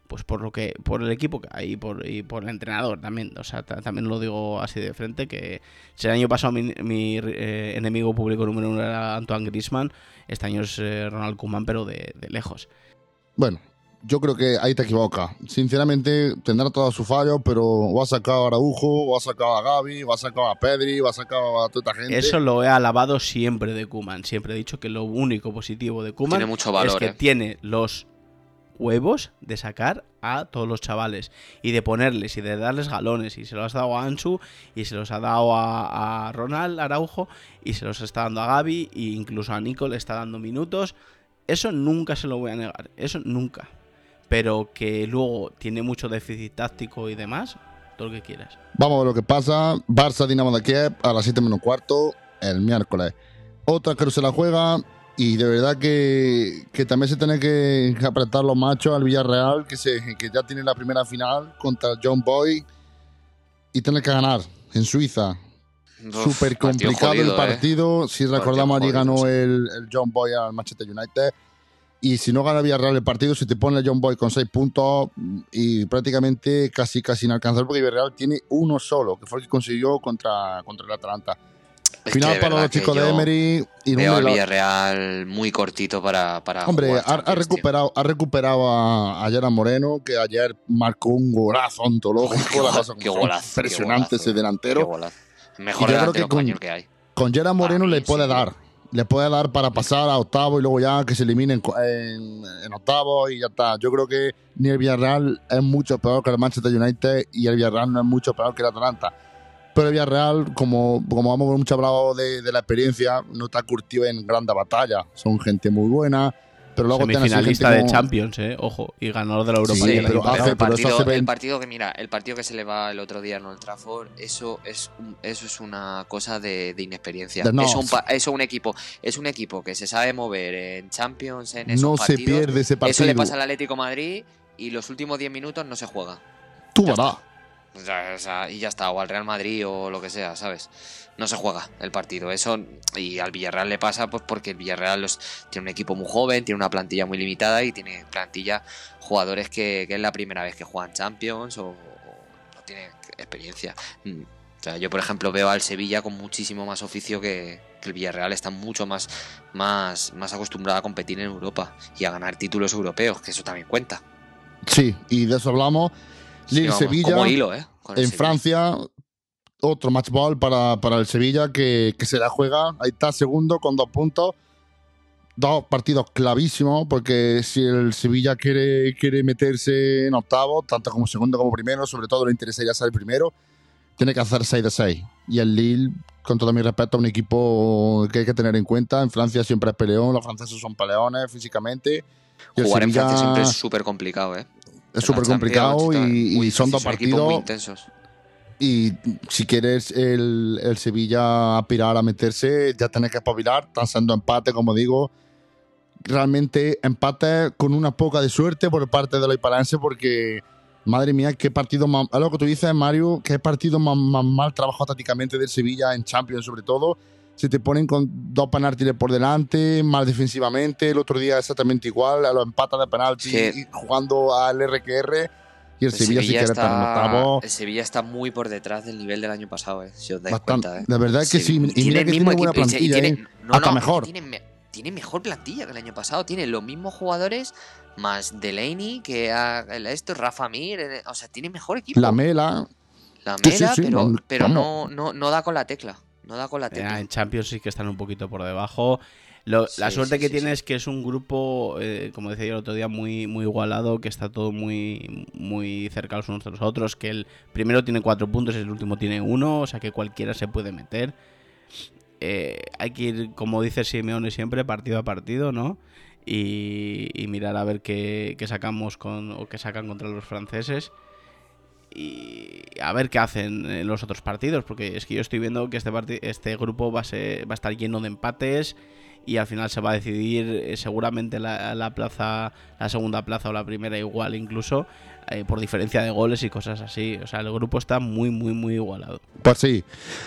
pues por lo que por el equipo y por, y por el entrenador también o sea ta- también lo digo así de frente que si el año pasado mi, eh, enemigo público número uno era Antoine Griezmann este año es eh, Ronald Koeman pero de lejos
Bueno, yo creo que ahí te equivocas. Sinceramente, tendrá todos sus fallos, pero o ha sacado a Araujo, o ha sacado a Gaby, o ha sacado a Pedri, o ha sacado a toda esta gente.
eso lo he alabado siempre de Koeman siempre he dicho que lo único positivo de
valor,
es que
eh.
tiene los huevos de sacar a todos los chavales y de ponerles y de darles galones y se los has dado a Ansu y se los ha dado a, a Ronald Araujo y se los está dando a Gaby e incluso a Nico le está dando minutos eso nunca se lo voy a negar eso nunca pero que luego tiene mucho déficit táctico y demás todo lo que quieras
Vamos a ver lo que pasa. Barça Dinamo de Kiev a las 7 menos cuarto el miércoles. Otra que no se la juega y de verdad que, que también se tiene que apretar los machos al Villarreal que, se, que ya tiene la primera final contra el John Boy y tiene que ganar en Suiza. Súper
partido
complicado
jodido,
el
¿eh?
partido. Si recordamos, allí
jodido,
ganó
sí.
el, el John Boy al Manchester United. Y si no gana Villarreal el partido, se te pone el John Boy con seis puntos y prácticamente casi casi inalcanzable porque Villarreal tiene uno solo, que fue el que consiguió contra, contra el Atalanta.
Es
Final para los chicos de Emery y
Veo al
la-
Villarreal muy cortito para, para
Hombre, ha, recuperado, ha recuperado a, a Gerard Moreno, que ayer marcó un golazo ontológico.
Qué golazo,
Impresionante ese
Qué
delantero.
Mejor delantero
que con-
que hay.
Con Gerard Moreno le puede
sí.
dar. Le puede dar para pasar a octavo y luego ya que se eliminen en, en octavo y ya está. Yo creo que ni el Villarreal es mucho peor que el Manchester United y el Villarreal no es mucho peor que el Atalanta. Pero el Villarreal, como, como hemos mucho hablado de, de la experiencia, no está curtido en grandes batallas. Son gente muy buena, pero luego
Semifinalista de
como-
Champions, eh. Ojo. Y ganador de la Europa
Sí,
League el
pero
partido, el que mira, el partido que se le va el otro día en Old Trafford, eso es un- eso es una cosa de, de inexperiencia.
No.
Eso un pa- eso un equipo, es un equipo que se sabe mover en Champions, en esos
No se pierde ese partido.
Eso le pasa al Atlético Madrid y los últimos 10 minutos no se juega.
Tú verás.
Y ya está, o al Real Madrid o lo que sea, ¿sabes? No se juega el partido. Eso, y al Villarreal le pasa pues porque el Villarreal los- tiene un equipo muy joven, tiene una plantilla muy limitada y tiene plantilla jugadores que, que es la primera vez que juegan Champions o, o no tienen experiencia. Mm, O sea, yo por ejemplo veo al Sevilla con muchísimo más oficio que, que el Villarreal está mucho más, más, más acostumbrado a competir en Europa y a ganar títulos europeos, que eso también cuenta.
Sí, y de eso hablamos. Lille Sevilla.
como hilo, ¿eh? Con
En. Francia, otro match ball para, para el Sevilla que, que se la juega. Ahí está, segundo con dos puntos. Dos partidos clavísimos, porque si el Sevilla quiere, quiere meterse en octavo, tanto como segundo como primero, sobre todo le interesaría ser primero, tiene que hacer 6 de 6. Y el Lille, con todo mi respeto, es un equipo que hay que tener en cuenta. En Francia siempre es peleón, los franceses son peleones físicamente. Y
Jugar en Francia siempre es súper complicado, ¿eh?
Es súper complicado y, y son dos
Muy
partidos
intensos.
y si quieres el, el Sevilla aspirar a meterse, ya tenés que espabilar. Están siendo empate, como digo. Realmente empate con una poca de suerte por parte de los hipalenses, porque madre mía, qué partido más. Es lo que tú dices, Mario, qué partido más, más mal trabajo tácticamente del Sevilla en Champions, sobre todo. Se te ponen con dos penaltis por delante, mal defensivamente. El otro día exactamente igual, a los empatas de penalti,
Sí.
y jugando al RQR. Y el,
El
Sevilla, estar en octavo.
el Sevilla está muy por detrás del nivel del año pasado, ¿eh? Si os dais
Bastante.
cuenta, ¿eh?
La verdad es que sí. Y
tiene
mira
el
que
mismo
tiene buena
equipo, y se- y
plantilla.
tiene-
¿eh?
no,
Hasta
no,
mejor.
Tiene, me- tiene mejor plantilla que el año pasado. Tiene los mismos jugadores, más Delaney, que el esto, Rafa Mir. eh, O sea, tiene mejor equipo.
La Mela.
La
Sí, sí,
Mela,
sí,
pero, pero no, no, no da con la tecla. No da con la
Eh,
tecla.
en Champions sí que están un poquito por debajo. Lo- la suerte
sí,
que
sí,
tiene es que es un grupo, eh, como decía yo el otro día, muy, muy igualado, que está todo muy, muy cerca los unos de los otros, que el primero tiene cuatro puntos y el último tiene uno, o sea que cualquiera se puede meter. Eh, hay que ir, como dice Simeone siempre, partido a partido, ¿no? Y, y mirar a ver qué, qué sacamos con, o qué sacan contra los franceses y a ver qué hacen en los otros partidos, porque es que yo estoy viendo que este, este grupo va a, ser- va a estar lleno de empates y al final se va a decidir eh, seguramente la, la plaza, la segunda plaza o la primera igual incluso, eh, por diferencia de goles y cosas así. O sea, el grupo está muy, muy, muy igualado.
Pues sí.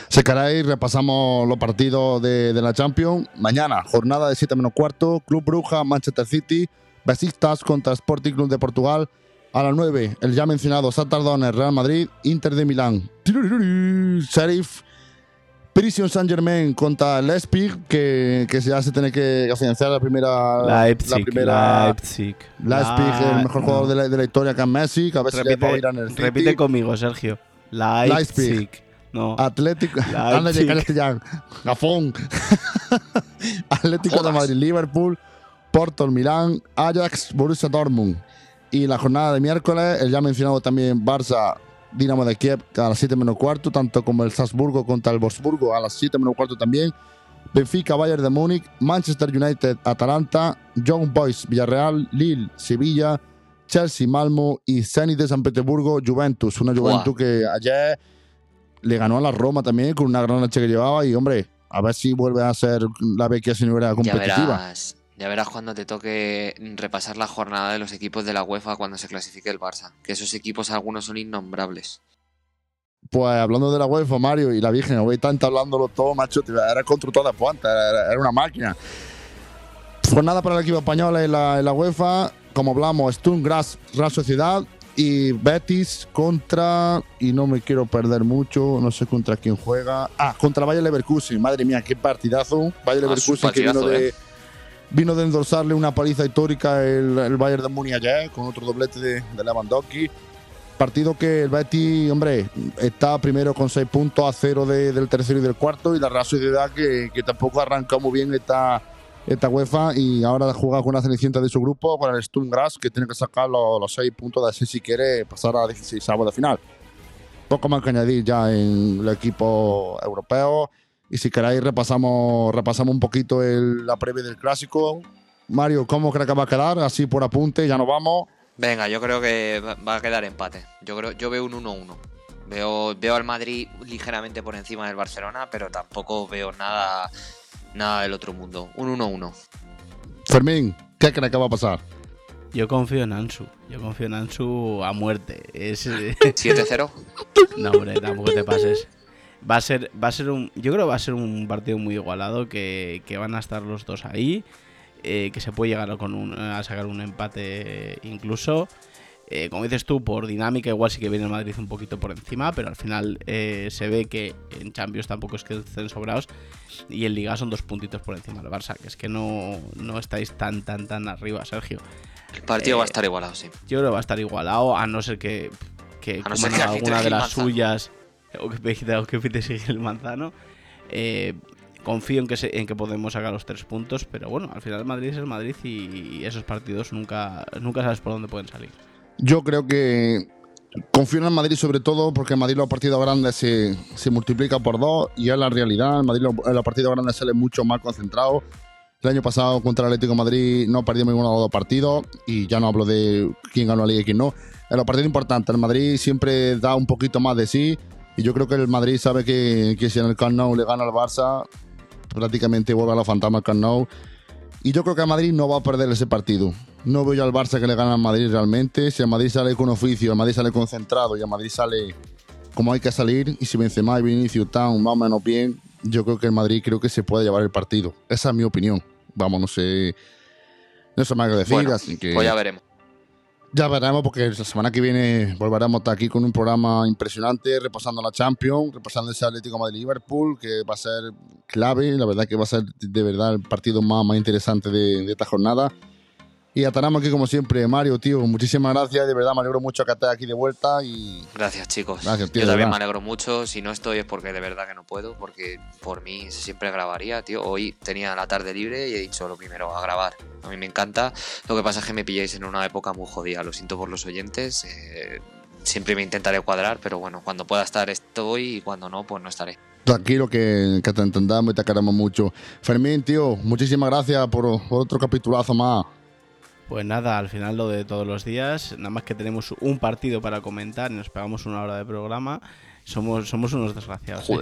Se queréis, repasamos los partidos de, de la Champions. Mañana, jornada de 7 menos cuarto. Club Bruja, Manchester City. Besiktas contra Sporting Club de Portugal. A las 9, el ya mencionado Satardones, Real Madrid, Inter de Milán. Sheriff. Prison Saint Germain contra Leipzig, que, que ya se tiene que financiar la primera. la primera
Leipzig.
Leipzig, el mejor jugador de la, de la historia que es Messi, que a ver si le en el City.
repite conmigo, Sergio. Leipzig.
Leipzig.
No.
Atlético.
Leipzig.
Castellán. Gafón. Atlético de. Madrid, Liverpool, Porto, Milán, Ajax, Borussia Dortmund. Y la jornada de miércoles, el ya mencionado también Barça, Dinamo de Kiev a las 7 menos cuarto, tanto como el Salzburgo contra el Wolfsburgo a las 7 menos cuarto también. Benfica, Bayern de Múnich, Manchester United, Atalanta, Young Boys, Villarreal, Lille, Sevilla, Chelsea, Malmo y Zenit de San Petersburgo, Juventus. Una. Juventus que ayer le ganó a la Roma también con una gran noche que llevaba y hombre, a ver si vuelve a ser la vecchia señora
Ya
competitiva.
verás, ya verás cuando te toque repasar la jornada de los equipos de la UEFA cuando se clasifique el Barça. Que esos equipos algunos son innombrables.
Pues hablando de la UEFA, Mario y la Virgen, hoy tanto hablándolo todo, macho, era contra todas las era, era una máquina. Jornada para el equipo español en la, en la UEFA. Como hablamos, Sturm Graz, Real Sociedad y Betis contra. Y no me quiero perder mucho, no sé contra quién juega. Ah, contra Bayer Leverkusen. Madre mía, qué partidazo. Bayer
Ah,
Leverkusen que vino de.
eh.
Vino de endosarle una paliza histórica el, el Bayern de Múnich ayer, con otro doblete de, de Lewandowski. Partido que el Betis, hombre, está primero con seis puntos a cero de- del tercero y del cuarto. Y la Real Sociedad que, que tampoco arrancó muy bien esta, esta UEFA. Y ahora juega con una cenicienta de su grupo, con el Sturm Graz, que tiene que sacar los, los seis puntos de así si quiere pasar a 16 de final. Poco más que añadir ya en el equipo europeo. Y si queréis, repasamos, repasamos un poquito el- la previa del clásico. Mario, ¿cómo crees que va a quedar? Así por apunte, ya nos vamos.
Venga, yo creo que va- a quedar empate. Yo creo, yo veo un 1-1. Veo, veo al Madrid ligeramente por encima del Barcelona, pero tampoco veo nada, nada del otro mundo. Un 1-1.
Fermín, ¿qué crees que va a pasar?
Yo confío en Ansu. Yo confío en Ansu a muerte. Es, eh,
7-0.
no, hombre, tampoco te pases. Va a ser, va a ser un. Yo creo que va a ser un partido muy igualado. Que, que van a estar los dos ahí. eh, que se puede llegar con un, a sacar un empate incluso. Eh, como dices tú, por dinámica, igual sí que viene el Madrid un poquito por encima, pero al final eh, se ve que en Champions tampoco es que estén sobrados y en Liga son dos puntitos por encima del Barça, que es que no, no estáis tan, tan, tan arriba, Sergio.
El partido
Eh,
va a estar igualado, sí.
Yo creo que va a estar igualado, a no ser que, que
A no ser que
alguna de las suyas o que pite, o que pite Gil Manzano. Eh, confío en que, en que podemos sacar los tres puntos, pero bueno, al final el Madrid es el Madrid y, esos partidos nunca, nunca sabes por dónde pueden salir.
Yo creo que confío en el Madrid sobre todo porque el Madrid los partidos grandes se, se multiplica por dos y es la realidad. El Madrid en los partidos grandes sale mucho más concentrado. El año pasado contra el Atlético Madrid no perdimos ninguno de los dos partidos y ya no hablo de quién ganó la liga y quién no. En los partidos importantes el Madrid siempre da un poquito más de sí y yo creo que el Madrid sabe que, que si en el Camp Nou le gana al Barça prácticamente vuelve a los fantasmas al Camp Nou y yo creo que el Madrid no va a perder ese partido. No veo yo al Barça que le gane al Madrid realmente. Si el Madrid sale con oficio, el Madrid sale concentrado y el Madrid sale como hay que salir, y si Benzema y Vinicius están más o menos bien, yo creo que el Madrid creo que se puede llevar el partido. Esa es mi opinión. Vamos, no sé. No sé más que decir,
Bueno,
así que
Pues ya veremos.
Ya veremos porque la semana que viene volveremos a estar aquí con un programa impresionante, repasando la Champions, repasando ese Atlético Madrid-Liverpool, que va a ser clave, la verdad que va a ser de verdad el partido más, más interesante de, de esta jornada. Y estaremos aquí como siempre, Mario, tío, muchísimas gracias, de verdad me alegro mucho que estés aquí de vuelta y
Gracias, chicos.
Gracias, tío,
Yo también
verdad.
me alegro mucho. Si no estoy es porque de verdad que no puedo, porque por mí siempre grabaría, tío. Hoy tenía la tarde libre y he dicho lo primero, a grabar. A mí me encanta. Lo que pasa es que me pilláis en una época muy jodida. Lo siento por los oyentes. eh, siempre me intentaré cuadrar, pero bueno, cuando pueda estar estoy y cuando no, pues no estaré.
tranquilo que, que te entendamos y te queremos mucho. Fermín, tío, muchísimas gracias por, por otro capitulazo más.
Pues nada, al final lo de todos los días, nada más que tenemos un partido para comentar y nos pegamos una hora de programa, somos, somos unos desgraciados. ¿eh?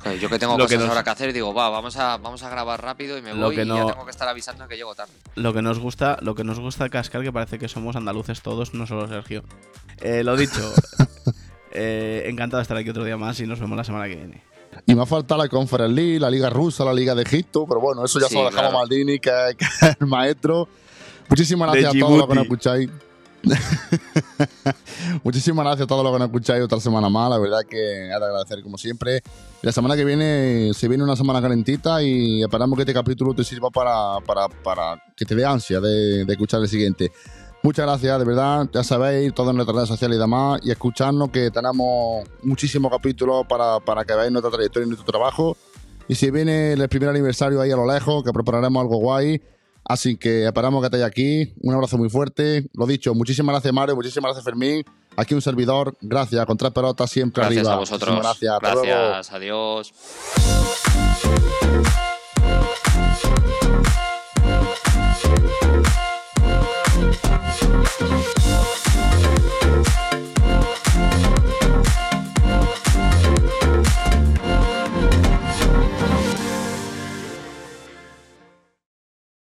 Joder. Yo que tengo
Lo que nos-
ahora que hacer, digo, va, vamos a, vamos a grabar rápido y me
Lo
voy
que
y ya
no-
tengo que estar avisando que llego tarde.
Lo que nos gusta, lo que nos gusta cascar que parece que somos andaluces todos, no solo Sergio. Eh, lo dicho, eh, encantado de estar aquí otro día más y nos vemos la semana que viene.
Y me ha faltado la Conference League, la Liga Rusa, la Liga de Egipto, pero bueno, eso ya
Sí,
se lo dejamos
claro.
a Maldini, que, que es el maestro. Muchísimas gracias a todos los que nos escucháis. Muchísimas gracias a todos los que nos escucháis otra semana más. La verdad que de agradecer como siempre. La semana que viene se viene una semana calentita y esperamos que este capítulo te sirva para, para, para que te dé ansia de, de escuchar el siguiente. Muchas gracias, de verdad. Ya sabéis, todo en nuestras redes sociales y demás. Y escucharnos que tenemos muchísimos capítulos para, para que veáis nuestra trayectoria y nuestro trabajo. Y si viene el primer aniversario ahí a lo lejos, que prepararemos algo guay. Así que esperamos que estéis aquí. Un abrazo muy fuerte. Lo dicho, muchísimas gracias, Mario. Muchísimas gracias, Fermín. Aquí un servidor. Gracias. Con tres pelotas siempre
gracias
arriba.
Gracias a vosotros.
Gracias. Hasta
gracias. Adiós.